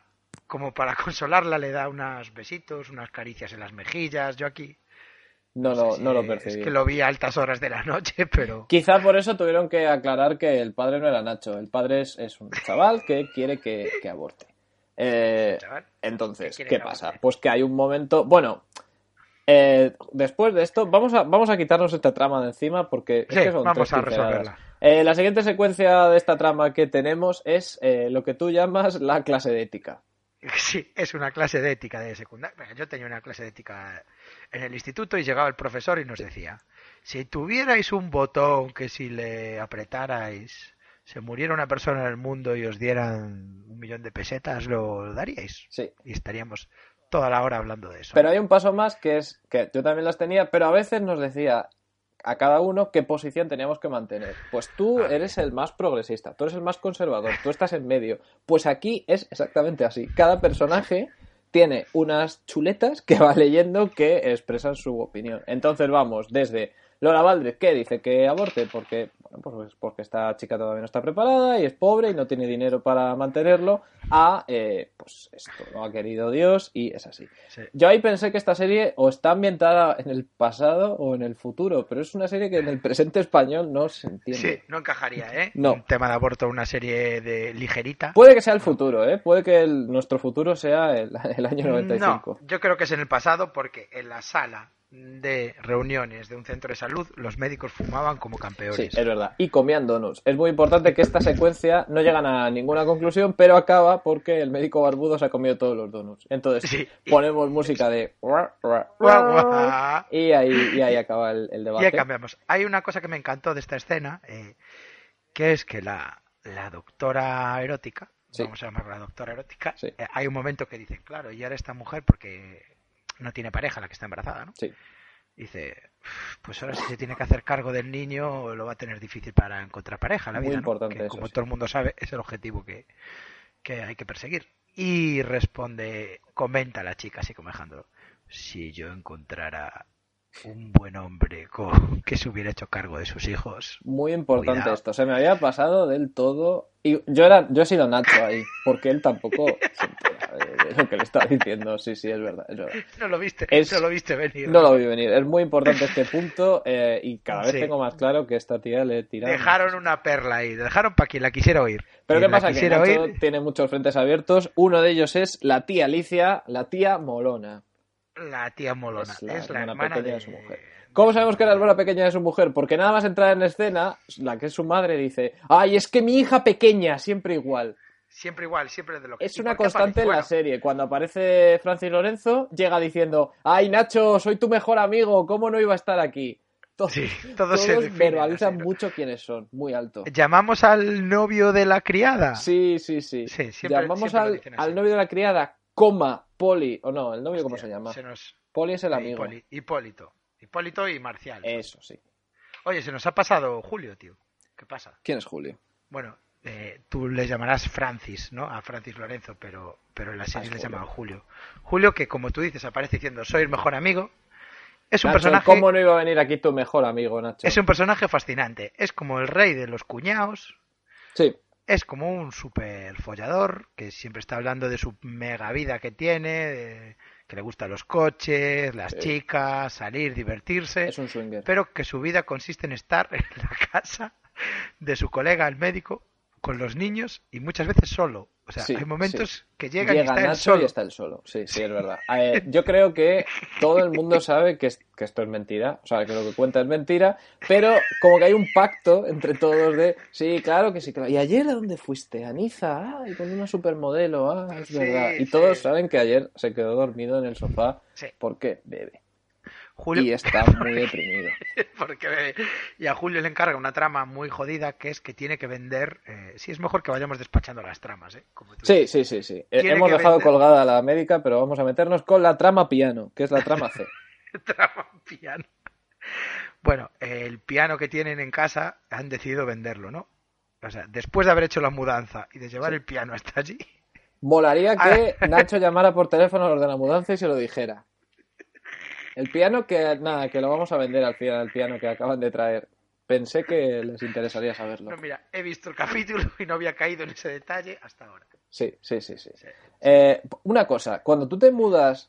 como para (laughs) consolarla le da unos besitos, unas caricias en las mejillas. Yo aquí No, sé lo, si no lo es percibí. que lo vi a altas horas de la noche, (laughs) pero Quizá por eso tuvieron que aclarar que el padre no era Nacho. El padre es, es un chaval que quiere que, que aborte. (laughs) Eh, entonces, ¿qué pasa? aborte. Pues que hay un momento. Bueno, eh, después de esto, vamos a, vamos a quitarnos esta trama de encima porque es Sí, que son vamos tres a pinceladas. Eh, la siguiente secuencia de esta trama que tenemos es eh, lo que tú llamas la clase de ética. (laughs) Sí, es una clase de ética de secundaria. Yo tenía una clase de ética en el instituto y llegaba el profesor y nos decía, si tuvierais un botón que si le apretarais se muriera una persona en el mundo y os dieran un millón de pesetas, ¿lo daríais? Sí. Y estaríamos toda la hora hablando de eso. Pero hay un paso más que es que yo también las tenía, pero a veces nos decía a cada uno qué posición teníamos que mantener. Pues tú Ah, eres el más progresista, tú eres el más conservador, tú estás en medio. Pues aquí es exactamente así. Cada personaje tiene unas chuletas que va leyendo que expresan su opinión. Entonces vamos desde Lola Valdez, que dice que aborte porque, bueno, pues porque esta chica todavía no está preparada y es pobre y no tiene dinero para mantenerlo, a, eh, pues esto lo ha querido Dios y es así. Sí. Yo ahí pensé que esta serie o está ambientada en el pasado o en el futuro, pero es una serie que en el presente español no se entiende. Sí, no encajaría, ¿eh? No. Un tema de aborto, una serie de ligerita. Puede que sea el futuro, ¿eh? Puede que el- nuestro futuro sea el, el año 95. No, yo creo que es en el pasado porque en la sala de reuniones de un centro de salud los médicos fumaban como Sí, campeones. es verdad. Y comían donuts. Es muy importante que esta secuencia no llegan a ninguna conclusión, pero acaba porque el médico barbudo se ha comido todos los donuts. Entonces Sí. ponemos música de... Y ahí, y ahí acaba el, el Y debate. ahí cambiamos. Hay una cosa que me encantó de esta escena, eh, que es que la, la doctora erótica, Sí. vamos a llamarla doctora erótica, Sí. eh, hay un momento que dice, claro, y ahora esta mujer, porque no tiene pareja la que está embarazada, ¿no? Sí. Dice, "Uf, pues ahora si se tiene que hacer cargo del niño, lo va a tener difícil para encontrar pareja en la Muy vida, ¿no? importante Que, eso, como sí. todo el mundo sabe, es el objetivo que, que hay que perseguir. Y responde, comenta la chica así como dejándolo, si yo encontrara un buen hombre (laughs) que se hubiera hecho cargo de sus hijos. Muy importante Cuidado. esto. Se me había pasado del todo. Y yo era, yo he sido Nacho ahí, porque él tampoco (laughs) se entera de, de lo que le estaba diciendo. Sí, sí, es verdad. es verdad. No lo viste, Es- no lo viste venir. No lo vi venir. Es muy importante este punto eh, y cada vez Sí. tengo más claro que esta tía le tira. Dejaron una perla ahí, dejaron para quien la quisiera oír. Pero Quien ¿qué pasa? Que Nacho oír, tiene muchos frentes abiertos. Uno de ellos es la tía Alicia, la tía Molona. La tía Molona. Es Es la hermana hermana pequeña de, de su mujer. ¿Cómo sabemos que la hermana pequeña de su mujer? Porque nada más entrar en escena, la que es su madre dice, ay, es que mi hija pequeña, siempre igual. Siempre igual, siempre de lo que Es ¿Y una constante en la serie. Cuando aparece Francis Lorenzo, llega diciendo, ay, Nacho, soy tu mejor amigo, ¿cómo no iba a estar aquí? Todos, Sí, todos todos se verbalizan mucho quiénes son, muy alto. Llamamos al novio de la criada. Sí, sí, sí. Sí, siempre- Llamamos siempre al novio de la criada, coma, Poli, o no, el novio, ¿cómo Hostia, se llama? se nos- Poli es el eh, amigo. Hipólito. Hipólito y Marcial. Eso, sí. Oye, se nos ha pasado Julio, tío. ¿Qué pasa? ¿Quién es Julio? Bueno, eh, tú le llamarás Francis, ¿no? A Francis Lorenzo, pero, pero en la serie le llaman Julio. Julio, que como tú dices, aparece diciendo soy el mejor amigo. Es un Nacho, personaje. ¿Cómo no iba a venir aquí tu mejor amigo, Nacho? Es un personaje fascinante. Es como el rey de los cuñados. Sí, Es como un super follador que siempre está hablando de su mega vida que tiene, de- que le gustan los coches, las Sí. chicas, salir, divertirse, es un swinger. pero que su vida consiste en estar (laughs) en la casa de su colega, el médico, con los niños y muchas veces solo. O sea, Sí, hay momentos sí. que llegan y Llega está él Nacho solo. y está él solo. Sí, sí, es verdad. Eh, yo creo que todo el mundo sabe que, es- que esto es mentira, o sea, que lo que cuenta es mentira, pero como que hay un pacto entre todos de, sí, claro que sí, claro. ¿Y ayer a dónde fuiste? A Niza, ah, y con una supermodelo, ah, es verdad. Y todos saben que ayer se quedó dormido en el sofá porque bebe. Julio... y está (laughs) muy deprimido. (laughs) Porque, y a Julio le encarga una trama muy jodida que es que tiene que vender. Eh, sí, es mejor que vayamos despachando las tramas, ¿eh? Como tú Sí, dices. sí, sí, sí. Tiene Hemos dejado vender- colgada a la médica, pero vamos a meternos con la trama piano, que es la trama C. (laughs) Trama piano. Bueno, el piano que tienen en casa han decidido venderlo, ¿no? O sea, después de haber hecho la mudanza y de llevar el piano hasta allí, Molaría que. Nacho llamara por teléfono a los de la mudanza y se lo dijera. El piano que, nada, que lo vamos a vender al final, el piano que acaban de traer. Pensé que les interesaría saberlo. no, mira, he visto el capítulo y no había caído en ese detalle hasta ahora. Sí, sí, sí, sí. Eh, una cosa, cuando tú te mudas,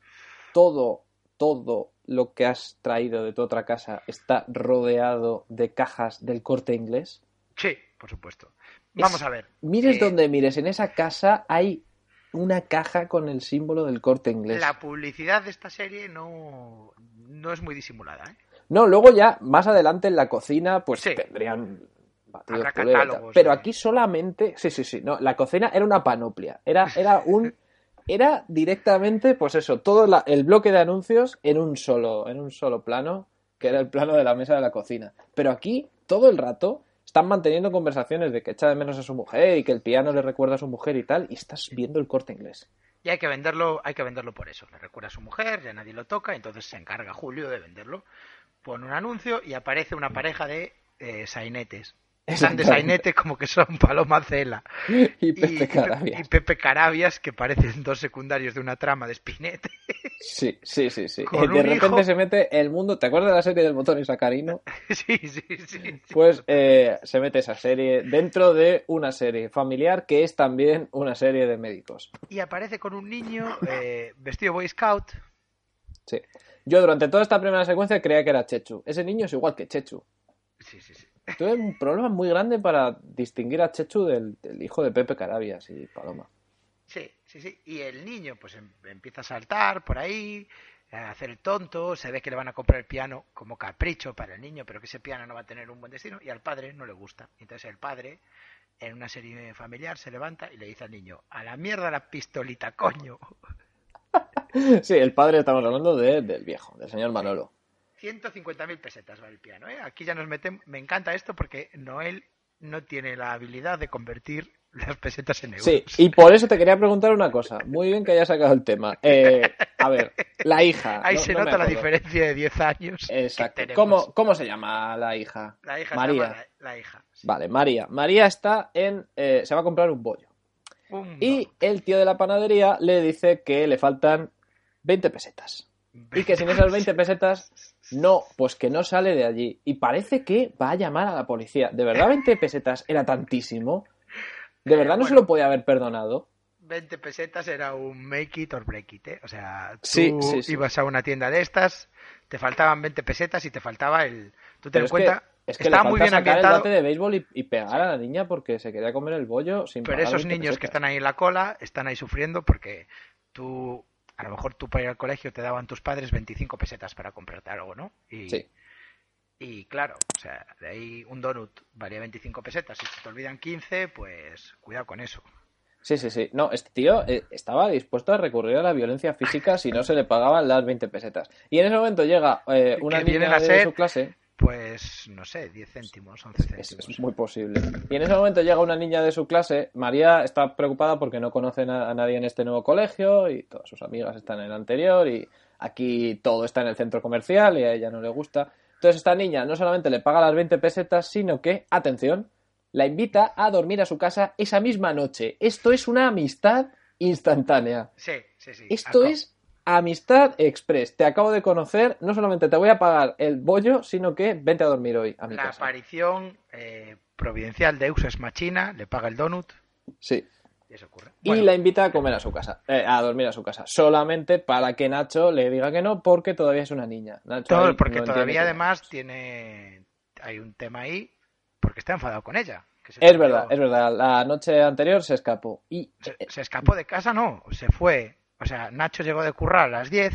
todo, todo lo que has traído de tu otra casa está rodeado de cajas del corte inglés. Sí, por supuesto. Vamos Es- a ver. Mires eh, donde mires, en esa casa hay una caja con el símbolo del corte inglés. La publicidad de esta serie no, no es muy disimulada, ¿eh? No, luego ya más adelante en la cocina, pues Sí. tendrían batidos catálogos, Pero aquí solamente, sí, sí, sí, no, la cocina era una panoplia, era, era un, era directamente, pues eso, todo la- el bloque de anuncios en un solo, en un solo plano, que era el plano de la mesa de la cocina. Pero aquí todo el rato están manteniendo conversaciones de que echa de menos a su mujer y que el piano le recuerda a su mujer y tal, y estás viendo el corte inglés. Y hay que venderlo, hay que venderlo por eso. Le recuerda a su mujer, ya nadie lo toca, entonces se encarga Julio de venderlo. Pone un anuncio y aparece una pareja de eh, sainetes. Están de sainete como que son (laughs) Paloma Cela Y Pepe y, Carabias. y Pepe Carabias, que parecen dos secundarios de una trama de Spinette. Sí, sí, sí, sí. Con Eh, de repente hijo- se mete el mundo. ¿Te acuerdas de la serie del botón y sacarino? (laughs) sí, sí, sí, sí. Pues eh, se mete esa serie dentro de una serie familiar que es también una serie de médicos. Y aparece con un niño eh, vestido Boy Scout. Sí. Yo durante toda esta primera secuencia creía que era Chechu. Ese niño es igual que Chechu. Sí, sí, sí. Tuve un problema muy grande para distinguir a Chechu del, del hijo de Pepe Carabias y Paloma. Sí, sí, sí. Y el niño pues em- empieza a saltar por ahí, a hacer el tonto, se ve que le van a comprar el piano como capricho para el niño, pero que ese piano no va a tener un buen destino y al padre no le gusta. Entonces el padre, en una serie familiar, se levanta y le dice al niño, a la mierda la pistolita, coño. (laughs) Sí, el padre estamos hablando de- del viejo, del señor Manolo. 150.000 pesetas vale el piano, ¿eh? Aquí ya nos metemos, me encanta esto porque Noel no tiene la habilidad de convertir las pesetas en euros. Sí, y por eso te quería preguntar una cosa. Muy bien que hayas sacado el tema. Eh, a ver, la hija. (laughs) Ahí no- se no nota la diferencia de 10 años. Exacto. ¿Cómo, ¿Cómo se llama la hija? La hija María. se llama la, la hija. sí. Vale, María. María está en. eh, se va a comprar un bollo. Un Y el tío de la panadería le dice que le faltan 20 pesetas. Y que sin esas 20 pesetas, no, pues que no sale de allí. Y parece que va a llamar a la policía. ¿De verdad 20 pesetas era tantísimo? ¿De verdad no se lo podía haber perdonado? 20 pesetas era un make it or break it, ¿eh? O sea, tú Sí, sí, sí. ibas a una tienda de estas, te faltaban 20 pesetas y te faltaba el... Tú en es cuenta, que, es que estaba muy bien sacar ambientado, el bate de béisbol y, y pegar a la niña porque se quería comer el bollo sin pero esos 20 niños que están ahí en la cola están ahí sufriendo porque tú, a lo mejor tú para ir al colegio te daban tus padres 25 pesetas para comprarte algo, ¿no? Y, Sí. y claro, o sea, de ahí un donut valía 25 pesetas, si se te olvidan 15, pues cuidado con eso. Sí, sí, sí. No, este tío eh, estaba dispuesto a recurrir a la violencia física si no se le pagaban las 20 pesetas. Y en ese momento llega eh, (laughs) una niña de ser- su clase. Pues, no sé, 10 céntimos, 11 Es, céntimos. es muy posible. Y en ese momento llega una niña de su clase. María está preocupada porque no conoce a nadie en este nuevo colegio y todas sus amigas están en el anterior y aquí todo está en el centro comercial y a ella no le gusta. Entonces esta niña no solamente le paga las 20 pesetas, sino que, atención, la invita a dormir a su casa esa misma noche. Esto es una amistad instantánea. Sí, sí, sí. Esto Aco- es amistad express. Te acabo de conocer, no solamente te voy a pagar el bollo, sino que vente a dormir hoy a mi La casa. aparición eh, providencial de Eus Machina, le paga el donut Sí. y eso ocurre. Y la invita a comer a su casa, eh, a dormir a su casa, solamente para que Nacho le diga que no, porque todavía es una niña. Nacho todo- porque no todavía además tiene... Hay un tema ahí, porque está enfadado con ella. Es cambió- verdad, es verdad. La noche anterior se escapó. Y Se, se escapó de casa, no, se fue. O sea, Nacho llegó de currar a las 10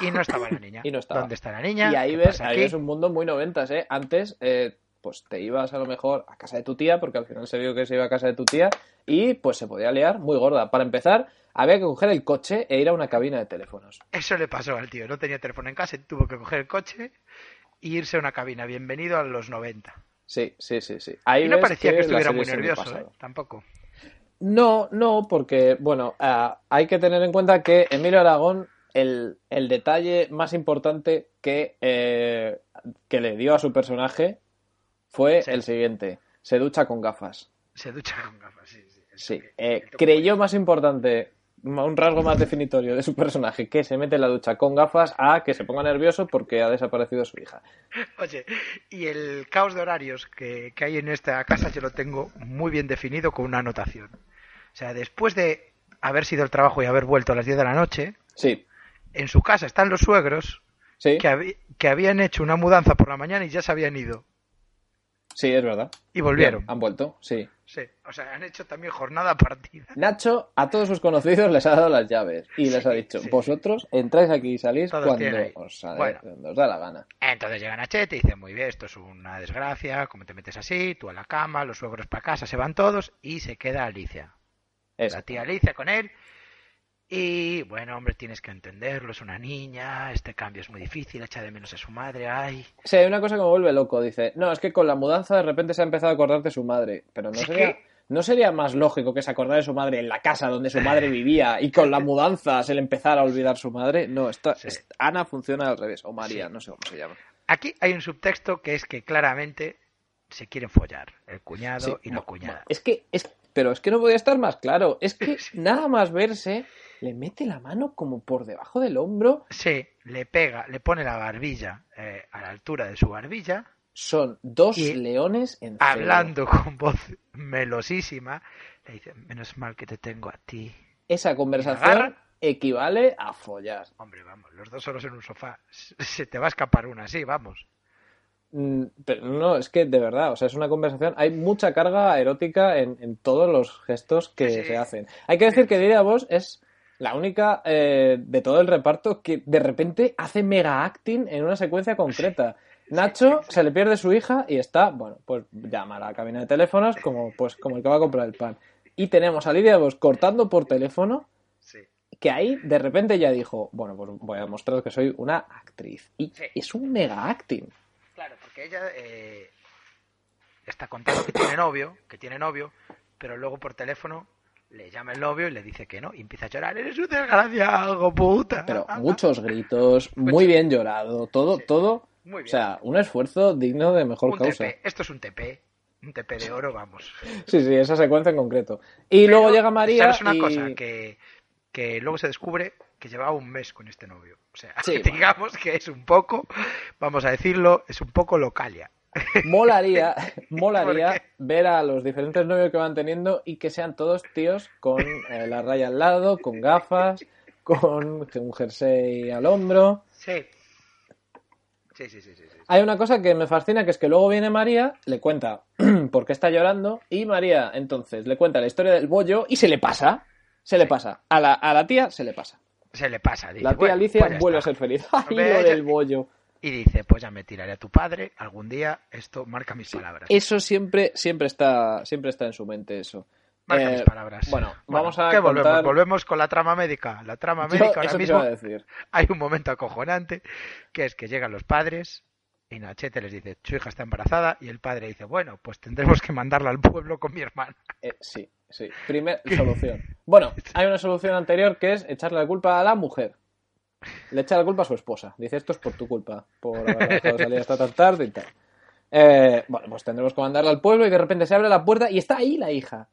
y no estaba la niña. (coughs) Y no estaba. ¿Dónde está la niña? Y ahí ¿Qué ves, ahí ves un mundo muy noventas, ¿eh? Antes, eh, pues te ibas a lo mejor a casa de tu tía, porque al final se vio que se iba a casa de tu tía, y pues se podía liar muy gorda. Para empezar, había que coger el coche e ir a una cabina de teléfonos. Eso le pasó al tío. No tenía teléfono en casa y tuvo que coger el coche e irse a una cabina. Bienvenido a los 90. Sí, sí, sí, sí. Ahí y no parecía que, la estuviera muy nervioso. ¿eh? Tampoco. No, no, porque, bueno, ah, hay que tener en cuenta que Emilio Aragón, el, el detalle más importante que, eh, que le dio a su personaje fue Sí. el siguiente. Se ducha con gafas. Se ducha con gafas, sí. sí. Sí. Eh, creyó más importante, un rasgo más definitorio de su personaje, que se mete en la ducha con gafas a que se ponga nervioso porque ha desaparecido su hija. (laughs) Oye, y el caos de horarios que, que hay en esta casa yo lo tengo muy bien definido con una anotación. O sea, después de haber sido el trabajo y haber vuelto a las 10 de la noche, Sí, en su casa están los suegros sí, que, habían hecho una mudanza por la mañana y ya se habían ido. Sí, es verdad. Y volvieron. Bien, han vuelto, sí. Sí, o sea, han hecho también jornada partida. Nacho a todos sus conocidos les ha dado las llaves y les ha dicho, sí. vosotros entráis aquí y salís Todos cuando os, sale- Bueno. cuando os da la gana. Entonces llegan a Chet y dicen, muy bien, esto es una desgracia, ¿cómo te metes así? Tú a la cama, los suegros para casa, se van todos y se queda Alicia. Eso. La tía Alicia con él. Y bueno, hombre, tienes que entenderlo, es una niña, este cambio es muy difícil, echa de menos a su madre, ay. Sí, hay una cosa que me vuelve loco. Dice, no, es que con la mudanza de repente se ha empezado a acordar de su madre. Pero no sería, que- ¿no sería más lógico que se acordara de su madre en la casa donde su madre vivía y con la mudanza se le empezara a olvidar su madre? No, esta, Sí. Ana funciona al revés. O María, Sí. no sé cómo se llama. Aquí hay un subtexto que es que claramente se quieren follar, el cuñado Sí, y la bu- cuñada. Es que, es, pero es que no podía estar más claro. Es que (laughs) nada más verse, le mete la mano como por debajo del hombro. Sí, le pega, le pone la barbilla eh, a la altura de su barbilla, Son dos Y leones en hablando con voz melosísima, le dice, menos mal que te tengo a ti. Esa ¿Y la conversación equivale a follar. Hombre, vamos, los dos solos en un sofá, se te va a escapar una así, vamos. Mm, Pero no, es que de verdad, o sea, es una conversación. Hay mucha carga erótica en, en todos los gestos que Sí, se hacen. Hay que decir que Lidia Vos es la única eh, de todo el reparto que de repente hace mega acting en una secuencia concreta. Nacho se le pierde su hija y está, bueno, pues llama a la cabina de teléfonos como, pues, como el que va a comprar el pan. Y tenemos a Lidia Vos cortando por teléfono que ahí de repente ya dijo, bueno, pues voy a mostrar que soy una actriz. Y es un mega acting. Porque ella eh, está contando que tiene novio, que tiene novio, pero luego por teléfono le llama el novio y le dice que no, y empieza a llorar, eres un desgraciado, puta. Pero muchos gritos, (laughs) muy bien llorado, todo, Sí. todo. Muy O sea, un esfuerzo digno de mejor un causa. TP, esto es un TP, un TP de oro, vamos. Sí, sí, esa secuencia en concreto. Y luego llega María ¿Sabes una y... cosa? Que, que luego se descubre que llevaba un mes con este novio. O sea, Sí, (laughs) digamos que es un poco, vamos a decirlo, es un poco localia. (laughs) molaría, molaría ver a los diferentes novios que van teniendo y que sean todos tíos con eh, la raya al lado, con gafas, con un jersey al hombro. Sí. Sí, sí, sí, sí. sí. Hay una cosa que me fascina, que es que luego viene María, le cuenta (clears throat) por qué está llorando, y María entonces le cuenta la historia del bollo y se le pasa. Se le pasa. A la, a la tía se le pasa. Se le pasa. Dice, La tía "Bueno, Alicia pues vuelve está". a ser feliz. ¡Ay, lo del bollo! Y dice, pues ya me tiraré a tu padre, algún día esto marca mis palabras. Eso siempre, siempre está, siempre está en su mente, eso. Marca Eh, mis palabras. Bueno, vamos a ¿qué volvemos? contar- Volvemos con la trama médica. La trama Yo médica ahora eso te mismo iba a decir. (laughs) hay un momento acojonante que es que llegan los padres y Nachete les dice, su hija está embarazada y el padre dice, bueno, pues tendremos que mandarla al pueblo con mi hermana. Eh, sí, sí. Primer (laughs) solución. Bueno, hay una solución anterior que es echarle la culpa a la mujer. Le echa la culpa a su esposa. Dice, esto es por tu culpa, por haber dejado salir hasta tan tarde y tal. Eh, bueno, pues tendremos que mandarla al pueblo y de repente se abre la puerta y está ahí la hija.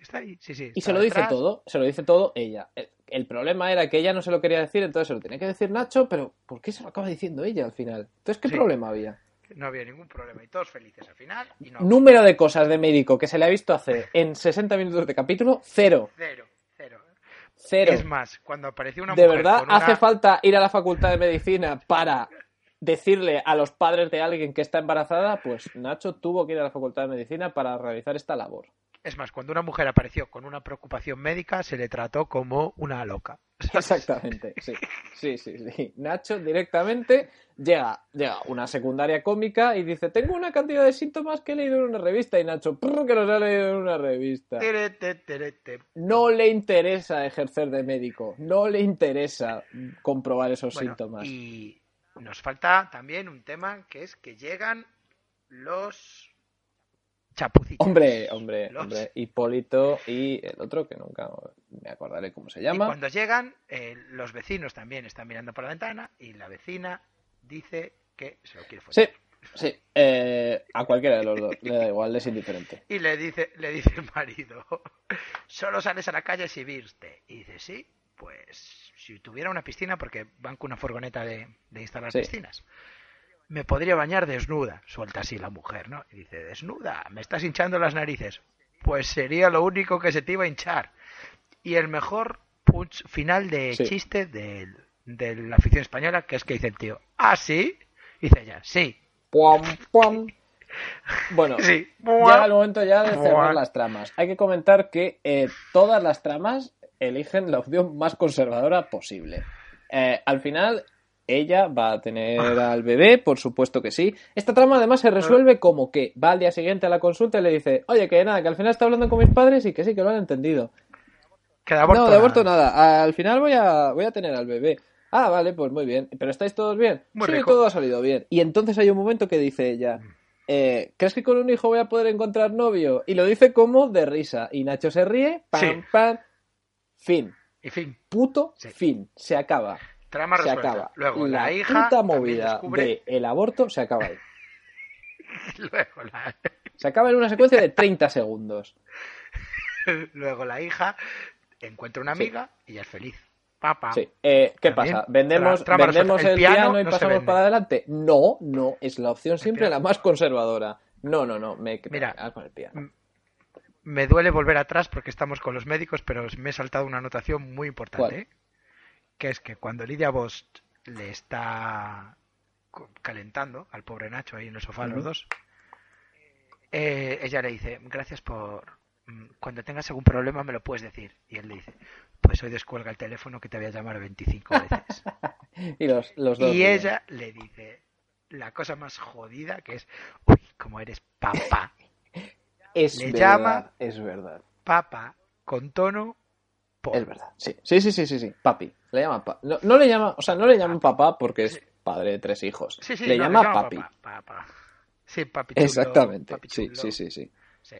Está ahí, sí, sí. Y se lo dice todo, se lo dice todo ella. El, el problema era que ella no se lo quería decir, entonces se lo tenía que decir Nacho, pero ¿por qué se lo acaba diciendo ella al final? Entonces, ¿qué Sí. problema había? No había ningún problema y todos felices al final. Y no, Número de cosas de médico que se le ha visto hacer en 60 minutos de capítulo, cero. cero, cero. Cero. Es más, cuando apareció una ¿De mujer verdad con una- hace falta ir a la facultad de medicina para decirle a los padres de alguien que está embarazada? Pues Nacho tuvo que ir a la facultad de medicina para realizar esta labor. Es más, cuando una mujer apareció con una preocupación médica, se le trató como una loca. (laughs) Exactamente, sí. Sí, sí, sí. Nacho directamente llega, llega una secundaria cómica y dice, tengo una cantidad de síntomas que he leído en una revista. Y Nacho, "Prr, que los ha leído en una revista. No le interesa ejercer de médico, no le interesa comprobar esos Bueno, síntomas. Y nos falta también un tema que es que llegan los chapucitos. Hombre, hombre, Los- hombre, Hipólito y el otro que nunca me acordaré cómo se Y llama. cuando llegan, eh, los vecinos también están mirando por la ventana y la vecina dice que se lo quiere Sí, follar. sí, eh, a cualquiera de los dos, le da igual, es indiferente. (laughs) Y le dice, le dice el marido, (laughs) solo sales a la calle si viste. Y dice, sí, pues si tuviera una piscina, porque van con una furgoneta de, de instalar Sí. piscinas, me podría bañar desnuda. Suelta así la mujer, ¿no? Y dice, desnuda, me estás hinchando las narices. Pues sería lo único que se te iba a hinchar. Y el mejor punch final de Sí. chiste de la afición española, que es que dice el tío, ¿ah, sí? Dice ella, sí. Puam, puam. Bueno, Sí. llega el momento ya de cerrar las tramas. Hay que comentar que eh, todas las tramas eligen la opción más conservadora posible. Eh, al final, ella va a tener Ah. al bebé, por supuesto que sí. Esta trama además se resuelve como que va al día siguiente a la consulta y le dice, oye, que nada, que al final está hablando con mis padres y que sí, que lo han entendido. Que de aborto no, de aborto nada. nada. Al final voy a, voy a tener al bebé. Ah, vale, pues muy bien. ¿Pero estáis todos bien? Muy sí, rico. todo ha salido bien. Y entonces hay un momento que dice ella, eh, ¿crees que con un hijo voy a poder encontrar novio? Y lo dice como de risa. Y Nacho se ríe, pam, Sí. pam, fin. Y fin, Puto Sí. fin. Se acaba. Trama se resuelta. acaba. Luego la, la, hija puta movida descubre... de el aborto se acaba ahí. (laughs) Luego, la... Se acaba en una secuencia de 30 segundos. (laughs) Luego la hija encuentra una Sí. amiga y ya es feliz. Papá. Sí. Eh, ¿Qué También, pasa? ¿Vendemos, ¿vendemos el, El piano, piano y no pasamos para adelante? No, no. Es la opción siempre la más conservadora. No, no, no. Me Mira, ah, con el piano. Me duele volver atrás porque estamos con los médicos, pero me he saltado una anotación muy importante. ¿Cuál? Que es que cuando Lidia Bost le está calentando al pobre Nacho ahí en el sofá, los dos, eh, ella le dice, gracias por... mm, Cuando tengas algún problema me lo puedes decir. Y él le dice, pues hoy descuelga el teléfono que te voy a llamar 25 veces. (laughs) Y los, los dos. Y ella le dice la cosa más jodida que es, uy, como eres papá. (laughs) Es le verdad, llama- Es verdad. Papá con tono por. Es verdad. Sí, sí, sí, sí, sí. sí. Papi. Le llama pa- no, no le llama, o sea, no le llaman papá porque es padre de tres hijos. Sí, sí, le no, llama papi. papá, papá. Sí, papi chulo, Exactamente. papi Sí, chulo. sí, sí, sí. Sí.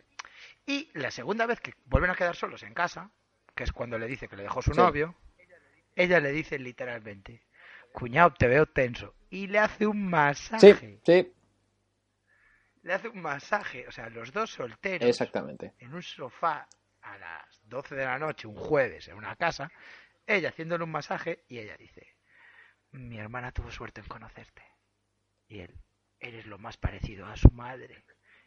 Y la segunda vez que vuelven a quedar solos en casa, que es cuando le dice que le dejó su novio, ella le dice literalmente, cuñado, te veo tenso. Y le hace un masaje. Sí, sí, Le hace un masaje. O sea, los dos solteros. exactamente. en un sofá a las 12 de la noche, un jueves, en una casa, ella haciéndole un masaje y ella dice, mi hermana tuvo suerte en conocerte. Y él, eres lo más parecido a su madre.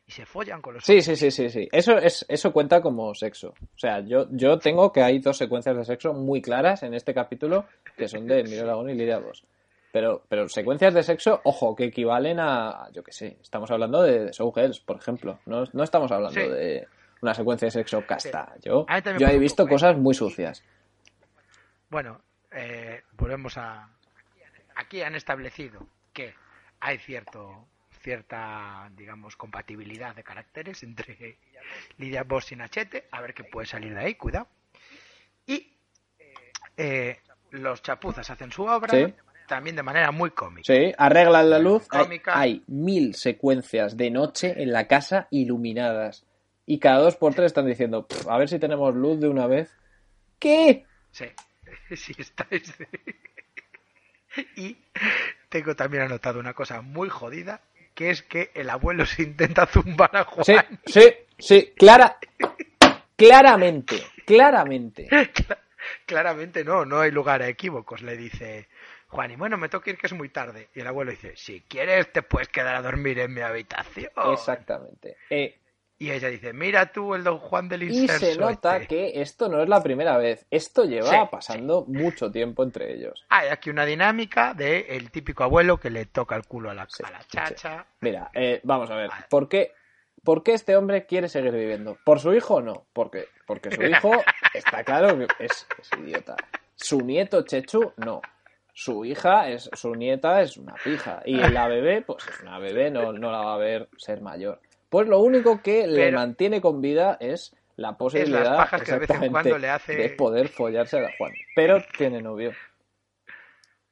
Y se follan con los Sí, sí, sí, sí, sí. Eso es, eso cuenta como sexo. O sea, yo, yo tengo que hay dos secuencias de sexo muy claras en este capítulo que son de (laughs) Miguel Aragón y Lidia Vos. Pero, pero secuencias de sexo, ojo, que equivalen a, yo qué sé, estamos hablando de, de Showgirls, por ejemplo. No, no estamos hablando Sí. de una secuencia de sexo casta. Yo, yo he visto poco, ¿eh? cosas muy sucias. Bueno, eh, volvemos a... Aquí han establecido que hay cierto cierta, digamos, compatibilidad de caracteres entre (laughs) Lidia Boss y Nachete, a ver qué puede salir de ahí, cuidado. Y eh, los chapuzas hacen su obra Sí. también de manera muy cómica. Sí, arreglan la luz. Hay mil secuencias de noche en la casa iluminadas. Y cada dos por tres están diciendo, "Pff, a ver si tenemos luz de una vez. ¿Qué? Sí, (laughs) sí estáis. (laughs) y tengo también anotado una cosa muy jodida, que es que el abuelo se intenta zumbar a Juan. Sí, sí, sí, clara, claramente, claramente. (laughs) Cla- Claramente no, no hay lugar a equívocos, le dice Juan. Y bueno, me toca ir que es muy tarde. Y el abuelo dice, si quieres te puedes quedar a dormir en mi habitación. Exactamente. Eh, Y ella dice, mira tú el don Juan del y inserso. se nota este". que esto no es la primera vez. Esto lleva Sí, pasando mucho tiempo entre ellos. Hay aquí una dinámica de el típico abuelo que le toca el culo a la, Sí, a la chacha. Mira, eh, vamos a ver, ¿por qué, ¿por qué este hombre quiere seguir viviendo? ¿Por su hijo o no? Porque, porque su hijo (laughs) está claro que es, es idiota. Su nieto Chechu, no. Su hija, es, su nieta es una pija. Y la bebé, pues es una bebé, no, no la va a ver ser mayor. Pues lo único que le mantiene con vida es la posibilidad pajas que de vez en cuando le hace- de poder follarse a la Juan. Pero tiene novio.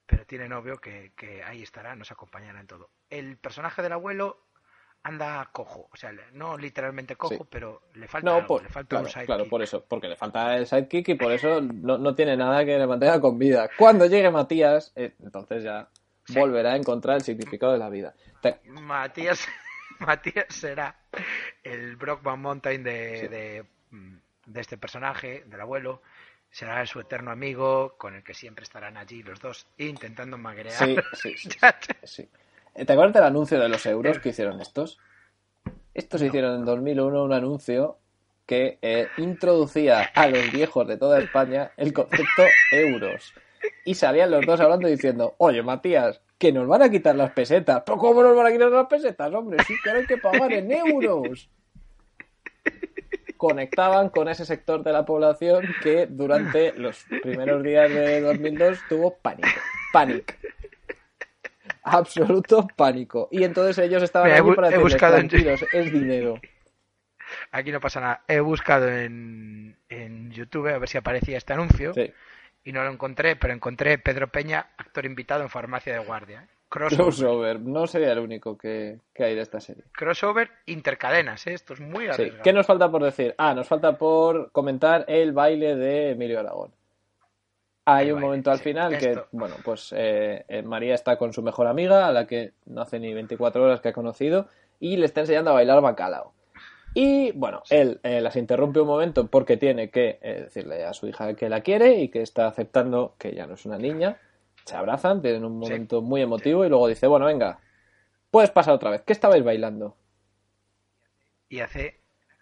Pero tiene novio que, que ahí estará, nos acompañará en todo. El personaje del abuelo anda cojo, o sea, no literalmente cojo, Sí. pero le falta No, algo, por, le falta claro, un sidekick. claro, por eso, porque le falta el sidekick y por eso no, no tiene nada que le mantenga con vida. Cuando llegue Matías, eh, entonces ya Sí. volverá a encontrar el significado de la vida. Te- Matías, (laughs) Matías será el Brock Van Mountain de, Sí. de, mm, de este personaje, del abuelo. Será su eterno amigo, con el que siempre estarán allí los dos intentando maguerear. (laughs) Sí, sí, sí, sí, sí. ¿Te acuerdas del anuncio de los euros que hicieron estos? Estos hicieron en 2001 un anuncio que eh, introducía a los viejos de toda España el concepto euros. Y salían los dos hablando diciendo, oye Matías, que nos van a quitar las pesetas. ¿Pero cómo nos van a quitar las pesetas, hombre? Sí que ahora hay que pagar en euros. Conectaban con ese sector de la población que durante los primeros días de 2002 tuvo pánico. Pánico. Absoluto pánico. Y entonces ellos estaban Mira, he allí bu- para he buscado en- es dinero. Aquí no pasa nada. He buscado en, en YouTube a ver si aparecía este anuncio Sí. Y no lo encontré, pero encontré Pedro Peña, actor invitado en Farmacia de Guardia. ¿eh? Crossover. Crossover. No sería el único que, que hay de esta serie. Crossover intercadenas, ¿eh? esto es muy Sí. arriesgado. ¿Qué nos falta por decir? Ah, nos falta por comentar el baile de Emilio Aragón. Hay El un baile, momento al sí. final Esto- que, bueno, pues eh, eh, María está con su mejor amiga, a la que no hace ni 24 horas que ha conocido, y le está enseñando a bailar bacalao. Y bueno, él eh, las interrumpe un momento porque tiene que eh, decirle a su hija que la quiere y que está aceptando que ya no es una niña. Se abrazan, tienen un Sí. momento muy emotivo y luego dice, bueno, venga, puedes pasar otra vez. ¿Qué estabais bailando? Y hace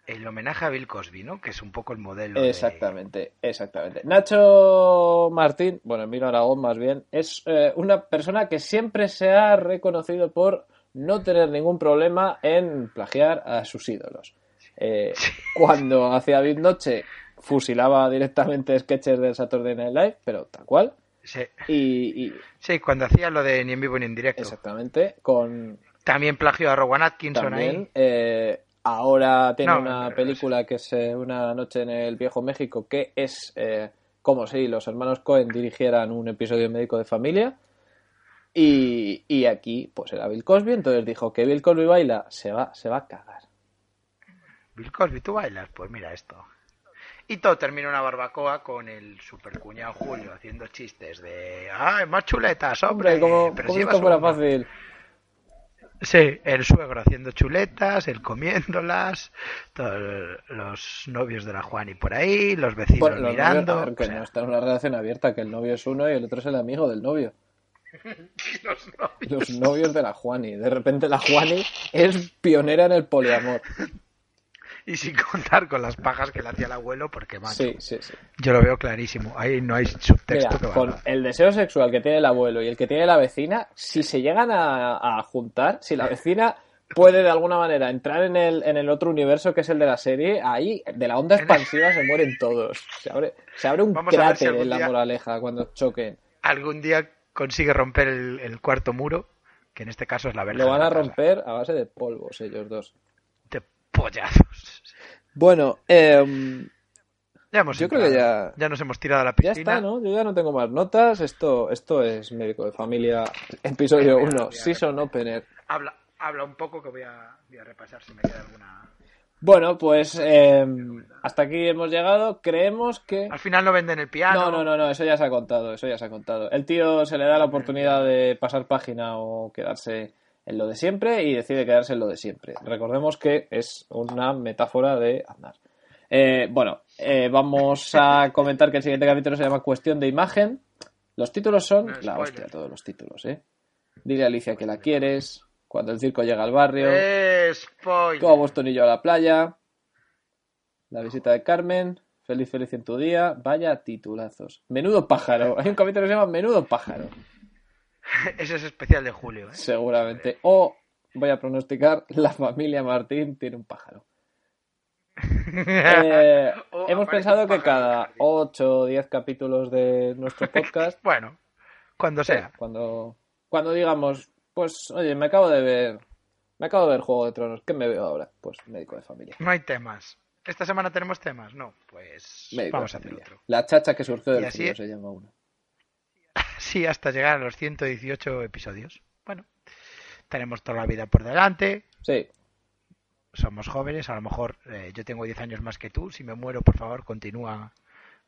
el homenaje a Bill Cosby, ¿no? Que es un poco el modelo. de- Exactamente, exactamente. Nacho Martín, bueno, Emilio Aragón más bien, es eh, una persona que siempre se ha reconocido por no tener ningún problema en plagiar a sus ídolos. Eh, cuando hacía Big Noche fusilaba directamente sketches del Saturday Night Live, pero tal cual. Sí, Y, y sí, cuando hacía lo de ni en vivo ni en directo. exactamente, con También plagió a Rowan Atkinson también. ahí. eh, ahora tiene No, una pero película que es eh, Una noche en el viejo México, que es eh, como si los hermanos Cohen dirigieran un episodio médico de familia. Y, y aquí, pues era Bill Cosby, entonces dijo que Bill Cosby baila, se va, se va a cagar. Bill Cosby, ¿tú bailas? Pues mira esto. Y todo termina una barbacoa con el supercuñado Julio haciendo chistes de ¡Ay, más chuletas, hombre! Hombre, como, pero como si esto fuera una". fácil. Sí, el suegro haciendo chuletas, él comiéndolas, todos los novios de la Juani por ahí, los vecinos los mirando. novios, a ver, que o sea, no está en una relación abierta, que el novio es uno y el otro es el amigo del novio. (laughs) los novios. Los novios de la Juani. De repente la Juani es pionera en el poliamor. (laughs) Y sin (laughs) contar con las pajas que le hacía el abuelo, porque macho, Sí, sí, sí. yo lo veo clarísimo. Ahí no hay subtexto Mira, que con el deseo sexual que tiene el abuelo y el que tiene la vecina, si se llegan a, a juntar, si la vecina puede de alguna manera entrar en el, en el otro universo que es el de la serie, ahí de la onda expansiva se mueren todos. Se abre, se abre un Vamos si cráter en la día- moraleja cuando choquen. Algún día consigue romper el, el cuarto muro, que en este caso es la verja. Lo van a romper a base de polvos ellos dos. Pollazos. Bueno, em, Ya hemos Yo creo que entrado. ya- nos hemos tirado a la ya piscina. está, ¿no? Yo ya no tengo más notas. Esto, esto es Médico de Familia, episodio Voy a- 1, voy a- Season Opener. Habla, habla un poco que voy a, voy a repasar si me queda alguna. Bueno, pues eh, hasta aquí hemos llegado. Creemos que. Al final no venden el piano. No, no, no, no, eso ya se ha contado, eso ya se ha contado. El tío se le da la oportunidad de pasar página o quedarse en lo de siempre y decide quedarse en lo de siempre. Recordemos que es una metáfora de andar. Eh, bueno, eh, vamos a (laughs) comentar que el siguiente capítulo se llama Cuestión de Imagen. Los títulos son No, la hostia, todos los títulos, ¿eh? Dile a Alicia que la quieres, cuando el circo llega al barrio, Eh, spoiler. a Boston y yo a la playa, la visita de Carmen, feliz, feliz en tu día, vaya titulazos. Menudo pájaro, hay un capítulo que se llama Menudo pájaro, (laughs) Ese es especial de julio. ¿eh? seguramente. O voy a pronosticar, la familia Martín tiene un pájaro. (laughs) Eh, hemos pensado que cada 8 o 10 capítulos de nuestro (laughs) podcast, Bueno, cuando sea. cuando, cuando digamos, pues, oye, me acabo de ver, me acabo de ver Juego de Tronos, ¿qué me veo ahora? Pues médico de familia. No hay temas. ¿Esta semana tenemos temas? No, pues Médico vamos de a hacer otro. La chacha que surgió del frío se llama una. Sí, hasta llegar a los 118 episodios. Bueno, tenemos toda la vida por delante. Sí, Somos jóvenes, a lo mejor eh, yo tengo 10 años más que tú. Si me muero, por favor, continúa.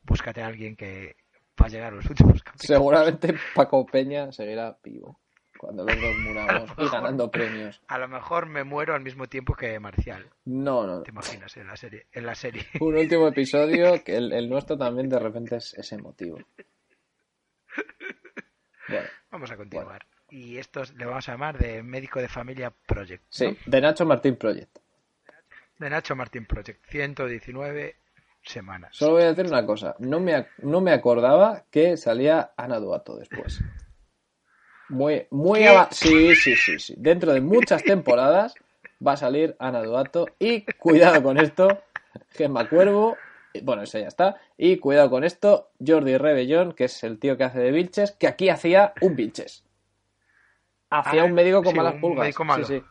Búscate a alguien que va a llegar a los últimos capítulos. seguramente Paco Peña seguirá vivo cuando los dos muramos y ganando premios. A lo mejor me muero al mismo tiempo que Marcial. No, no, no. ¿Te imaginas en la serie? En la serie. Un último episodio que el, el nuestro también de repente es, es emotivo. Bueno, Vamos a continuar. Y esto es- le vamos a llamar de Médico de Familia Project. sí, de Nacho Martín Project. De Nacho Martín Project. 119 semanas. Solo voy a decir una cosa. No me, no me acordaba que salía Ana Duato después. Muy, muy Sí, sí, sí, sí. Dentro de muchas temporadas va a salir Ana Duato. Y cuidado con esto, Gemma Cuervo. Bueno, ese ya está. Y cuidado con esto, Jordi Rebellón, que es el tío que hace de Vilches, que aquí hacía un Vilches. Hacía Ah, un médico con sí, malas pulgas. médico malo. Sí, sí.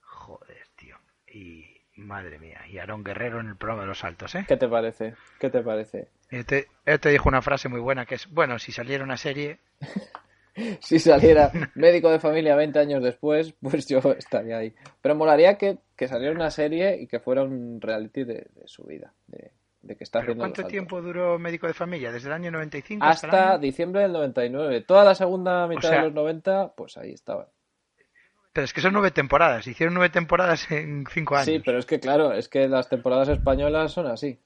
Joder, tío. Y madre mía. Y Aarón Guerrero en el programa de los saltos, ¿eh? ¿Qué te parece? ¿Qué te parece? Él te, él te dijo una frase muy buena que es, bueno, si saliera una serie, (laughs) Si saliera (laughs) médico de familia 20 años después, pues yo estaría ahí. Pero molaría que, que saliera una serie y que fuera un reality de, de su vida, de, de que está ¿pero haciendo cuánto tiempo duró Médico de Familia? ¿Desde el año 95 hasta, Hasta año? diciembre del 99. Toda la segunda mitad sea- de los 90, pues ahí estaba. Pero es que son nueve temporadas. Hicieron nueve temporadas en cinco años. Sí, pero es que claro, es que las temporadas españolas son así.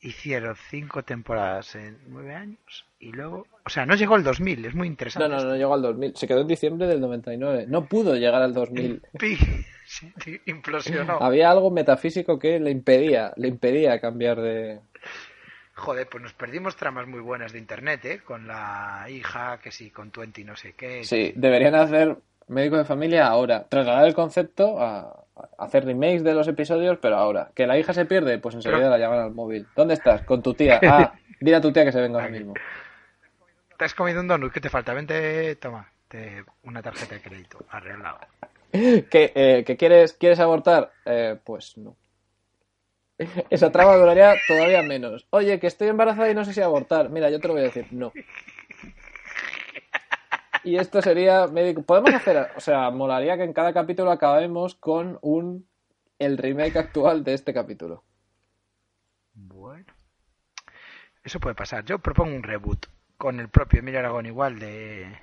Hicieron cinco temporadas en nueve años. Y luego... O sea, no llegó el 2000. Es muy No, interesante. no, no llegó al 2000. Se quedó en diciembre del 99. No pudo llegar al 2000. Pi- (laughs) sí, implosionó. Había algo metafísico que le impedía, le impedía cambiar de, Joder, pues nos perdimos tramas muy buenas de internet, ¿eh? Con la hija, que sí, con Twenty no sé qué. Sí, deberían hacer médico de familia ahora. Trasladar el concepto a hacer remakes de los episodios, pero ahora. Que la hija se pierde, pues enseguida Pero- la llaman al móvil. ¿Dónde estás? Con tu tía. Ah, (laughs) dile a tu tía que se venga ahora mismo. ¿Te has comido un donut? ¿Qué te falta? Vente, toma, te- una tarjeta de crédito, arreglado. (laughs) ¿Que, eh, que quieres, quieres abortar? Eh, pues no. (laughs) Esa trama duraría todavía menos. Oye, que estoy embarazada y no sé si abortar. Mira, yo te lo voy a decir, no. Y esto sería médico. Podemos hacer, o sea, molaría que en cada capítulo acabemos con un el remake actual de este capítulo. Bueno. Eso puede pasar. Yo propongo un reboot con el propio Emilio Aragón igual de...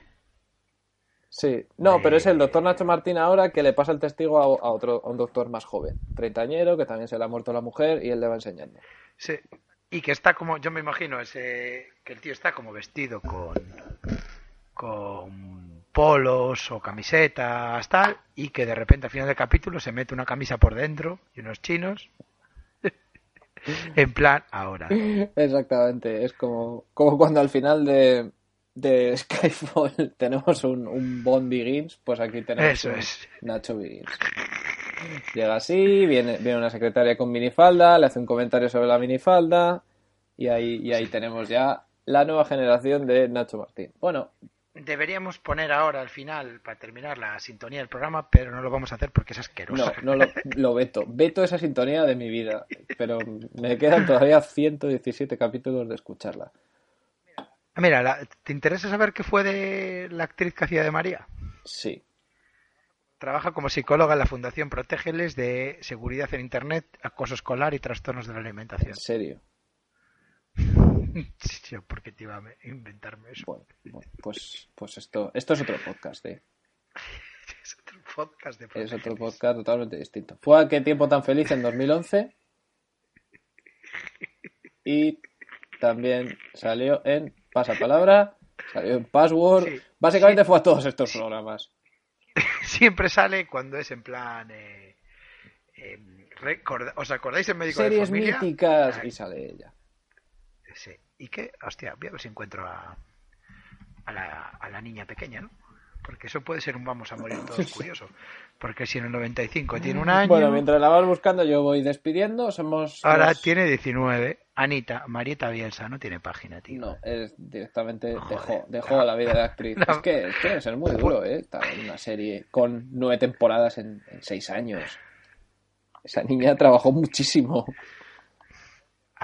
Sí, no, pero es el doctor Nacho Martín ahora que le pasa el testigo a, a otro, a un doctor más joven, treintañero, que también se le ha muerto la mujer y él le va enseñando. Sí. Y que está como, yo me imagino ese, que el tío está como vestido con, con polos o camisetas, tal, y que de repente al final del capítulo se mete una camisa por dentro y unos chinos. (laughs) en plan, ahora. Exactamente, es como, como cuando al final de, de Skyfall (laughs) tenemos un, un Bond Begins, pues aquí tenemos Eso un es. Nacho Begins. Llega así, viene, viene una secretaria con minifalda, le hace un comentario sobre la minifalda y ahí, y ahí tenemos ya la nueva generación de Nacho Martín. Bueno, Deberíamos poner ahora al final, para terminar, la sintonía del programa, pero no lo vamos a hacer porque es asqueroso. no, no lo, lo veto. Veto esa sintonía de mi vida, pero me quedan todavía 117 capítulos de escucharla. Mira, la- ¿te interesa saber qué fue de la actriz que hacía de María? Sí, Trabaja como psicóloga en la Fundación Protégeles de Seguridad en Internet, Acoso Escolar y Trastornos de la Alimentación. en serio. (laughs) Sí, yo, ¿por qué te iba a me- inventarme eso? Bueno, bueno, pues, pues esto, esto es otro podcast, ¿eh? (laughs) Es otro podcast de Es otro podcast totalmente distinto. Fue a qué tiempo tan feliz en 2011 y también salió en Pasapalabra, salió en Password, Sí, básicamente sí. fue a todos estos programas. (laughs) Siempre sale cuando es en plan... eh, eh, ¿Os acordáis del médico de Series familia? míticas y sale ella. Sí. ¿Y qué? Hostia, voy a ver si encuentro a, a, la, a la niña pequeña, ¿no? Porque eso puede ser un vamos a morir todos (laughs) curioso. Porque si en el 95 tiene un año. Bueno, mientras la vas buscando, yo voy despidiendo. Somos. Ahora los- tiene 19. Anita, Marieta Bielsa, no tiene página, tío. No, es directamente Joder. dejó, dejó la vida de actriz. No. (laughs) Es que es que ser muy duro, ¿eh? Estar en una serie con nueve temporadas en, en seis años. Esa niña trabajó muchísimo.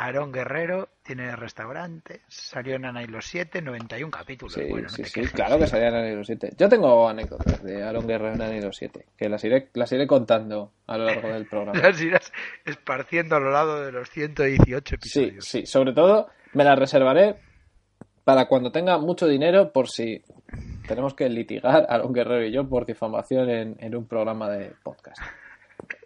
Aarón Guerrero tiene restaurante, salió en Ana y los 7, 91 capítulos. Sí, bueno, no sí, te sí, claro que salían en Anilo 7. Yo tengo anécdotas de Aaron Guerrero en Anilo 7, que las iré, las iré contando a lo largo del programa. (laughs) Las irás esparciendo a lo largo de los 118 Sí, episodios. sí, sobre todo me las reservaré para cuando tenga mucho dinero por si tenemos que litigar Aaron Guerrero y yo por difamación en, en un programa de podcast.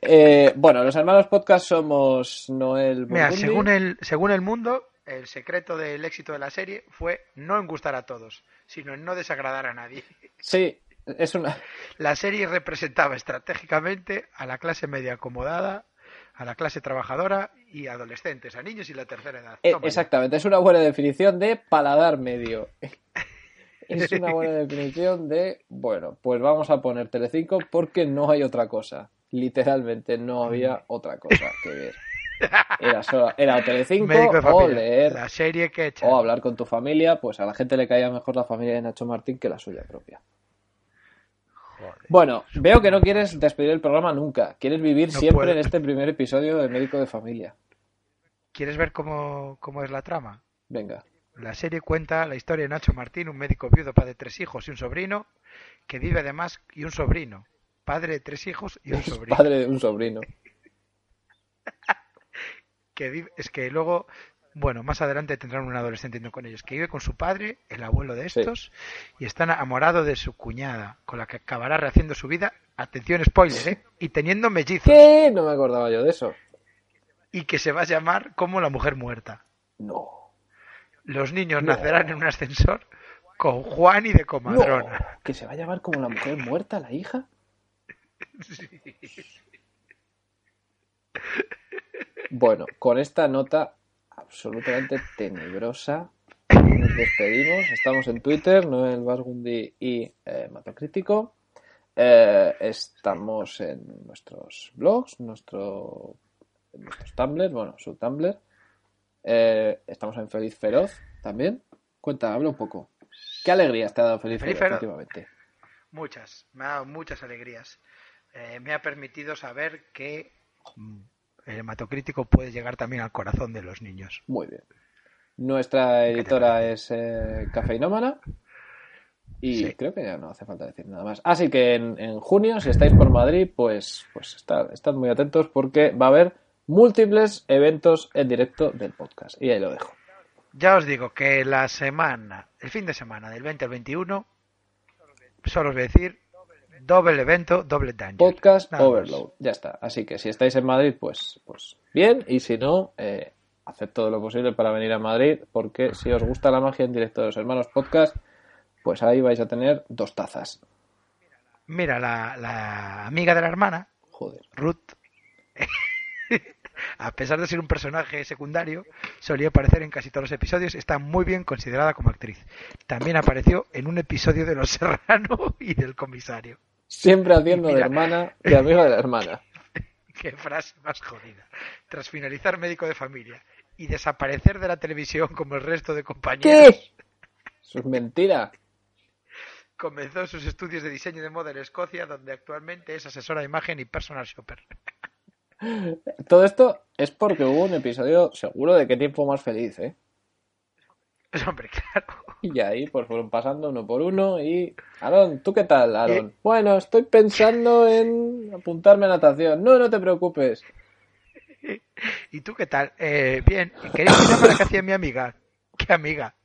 Eh, bueno, los hermanos podcast somos Noel Mira, Burgundi. según el, según el mundo, el secreto del éxito de la serie fue no en gustar a todos, sino en no desagradar a nadie. Sí, es una... La serie representaba estratégicamente a la clase media acomodada, a la clase trabajadora y adolescentes, a niños y la tercera edad. eh, exactamente, es una buena definición de paladar medio. (laughs) Es una buena definición de, bueno, pues vamos a poner Telecinco porque no hay otra cosa. Literalmente no había otra cosa que ver. Era, solo, era Telecinco (laughs) o leer la serie que o hablar con tu familia, pues a la gente le caía mejor la familia de Nacho Martín que la suya propia. Joder. Bueno, veo que no quieres despedir el programa nunca. Quieres vivir No siempre puedo. en este primer episodio de Médico de Familia. ¿Quieres ver cómo, cómo es la trama? Venga. La serie cuenta la historia de Nacho Martín, un médico viudo, padre de tres hijos y un sobrino, que vive además, y un sobrino, padre de tres hijos y un sobrino. padre de un sobrino. (laughs) que es que luego, bueno, más adelante tendrán un adolescente con ellos, que vive con su padre, el abuelo de Sí. estos, y está enamorado de su cuñada, con la que acabará rehaciendo su vida, atención spoiler, ¿eh? y teniendo mellizos, ¿Qué? No me acordaba yo de eso. y que se va a llamar como la mujer muerta. No. Los niños No. nacerán en un ascensor con Juan y de No. comadrona. ¿Que se va a llamar como la mujer muerta, la hija? (laughs) Bueno, con esta nota absolutamente tenebrosa nos despedimos. Estamos en Twitter, Noel Basgundi y eh, Matocrítico. Eh, estamos en nuestros blogs, nuestro, en nuestros Tumblr, bueno, su Tumblr. Eh, estamos en Feliz Feroz también. Cuenta, habla un poco. ¿Qué alegrías te ha dado Feliz, Feliz Feroz, Feroz. últimamente? Muchas, me ha dado muchas alegrías. Eh, me ha permitido saber que mm, el hematocrítico puede llegar también al corazón de los niños. Muy bien. Nuestra editora es eh, Cafeinómana. Y Sí. creo que ya no hace falta decir nada más. Así que en, en junio, si estáis por Madrid, pues, pues estad, estad muy atentos porque va a haber múltiples eventos en directo del podcast. Y ahí lo dejo. Ya os digo que la semana, el fin de semana del 20 al 21, solo os voy a decir doble evento, doble daño. Podcast Nada más. Overload. Ya está. Así que si estáis en Madrid, pues, pues bien. Y si no, eh, haced todo lo posible para venir a Madrid porque si os gusta la magia en directo de los hermanos podcast, pues ahí vais a tener dos tazas. Mira, la, la amiga de la hermana, Joder. Ruth, (laughs) a pesar de ser un personaje secundario, solía aparecer en casi todos los episodios, está muy bien considerada como actriz. También apareció en un episodio de Los Serrano (laughs) y del comisario. Siempre haciendo de hermana y amiga de la hermana. (laughs) Qué frase más jodida. Tras finalizar médico de familia y desaparecer de la televisión como el resto de compañeros, ¿Qué? Eso es mentira. comenzó sus estudios de diseño de moda en Escocia, donde actualmente es asesora de imagen y personal shopper. Todo esto es porque hubo un episodio seguro de qué tiempo más feliz, ¿eh? (laughs) Hombre, claro. Y ahí pues fueron pasando uno por uno y... Aaron, ¿tú qué tal, Aaron? Bueno, estoy pensando en apuntarme a natación. No, no te preocupes. ¿Y tú qué tal? Eh, bien, ¿queréis que la que hacía mi amiga? ¿Qué amiga?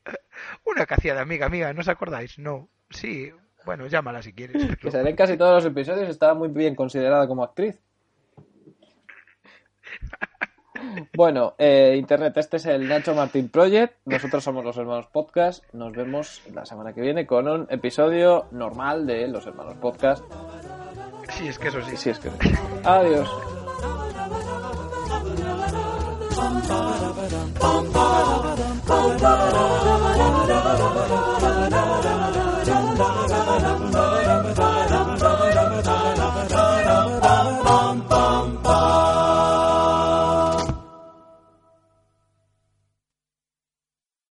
Una que hacía de amiga, amiga, ¿no os acordáis? No. Sí, bueno, llámala si quieres. Que pero- sale en casi todos los episodios estaba muy bien considerada como actriz. (laughs) Bueno, eh, Internet, este es el Nacho Martín Project. Nosotros somos los Hermanos Podcast. Nos vemos la semana que viene con un episodio normal de los Hermanos Podcast. Sí, es que eso sí. Si es que. Adiós.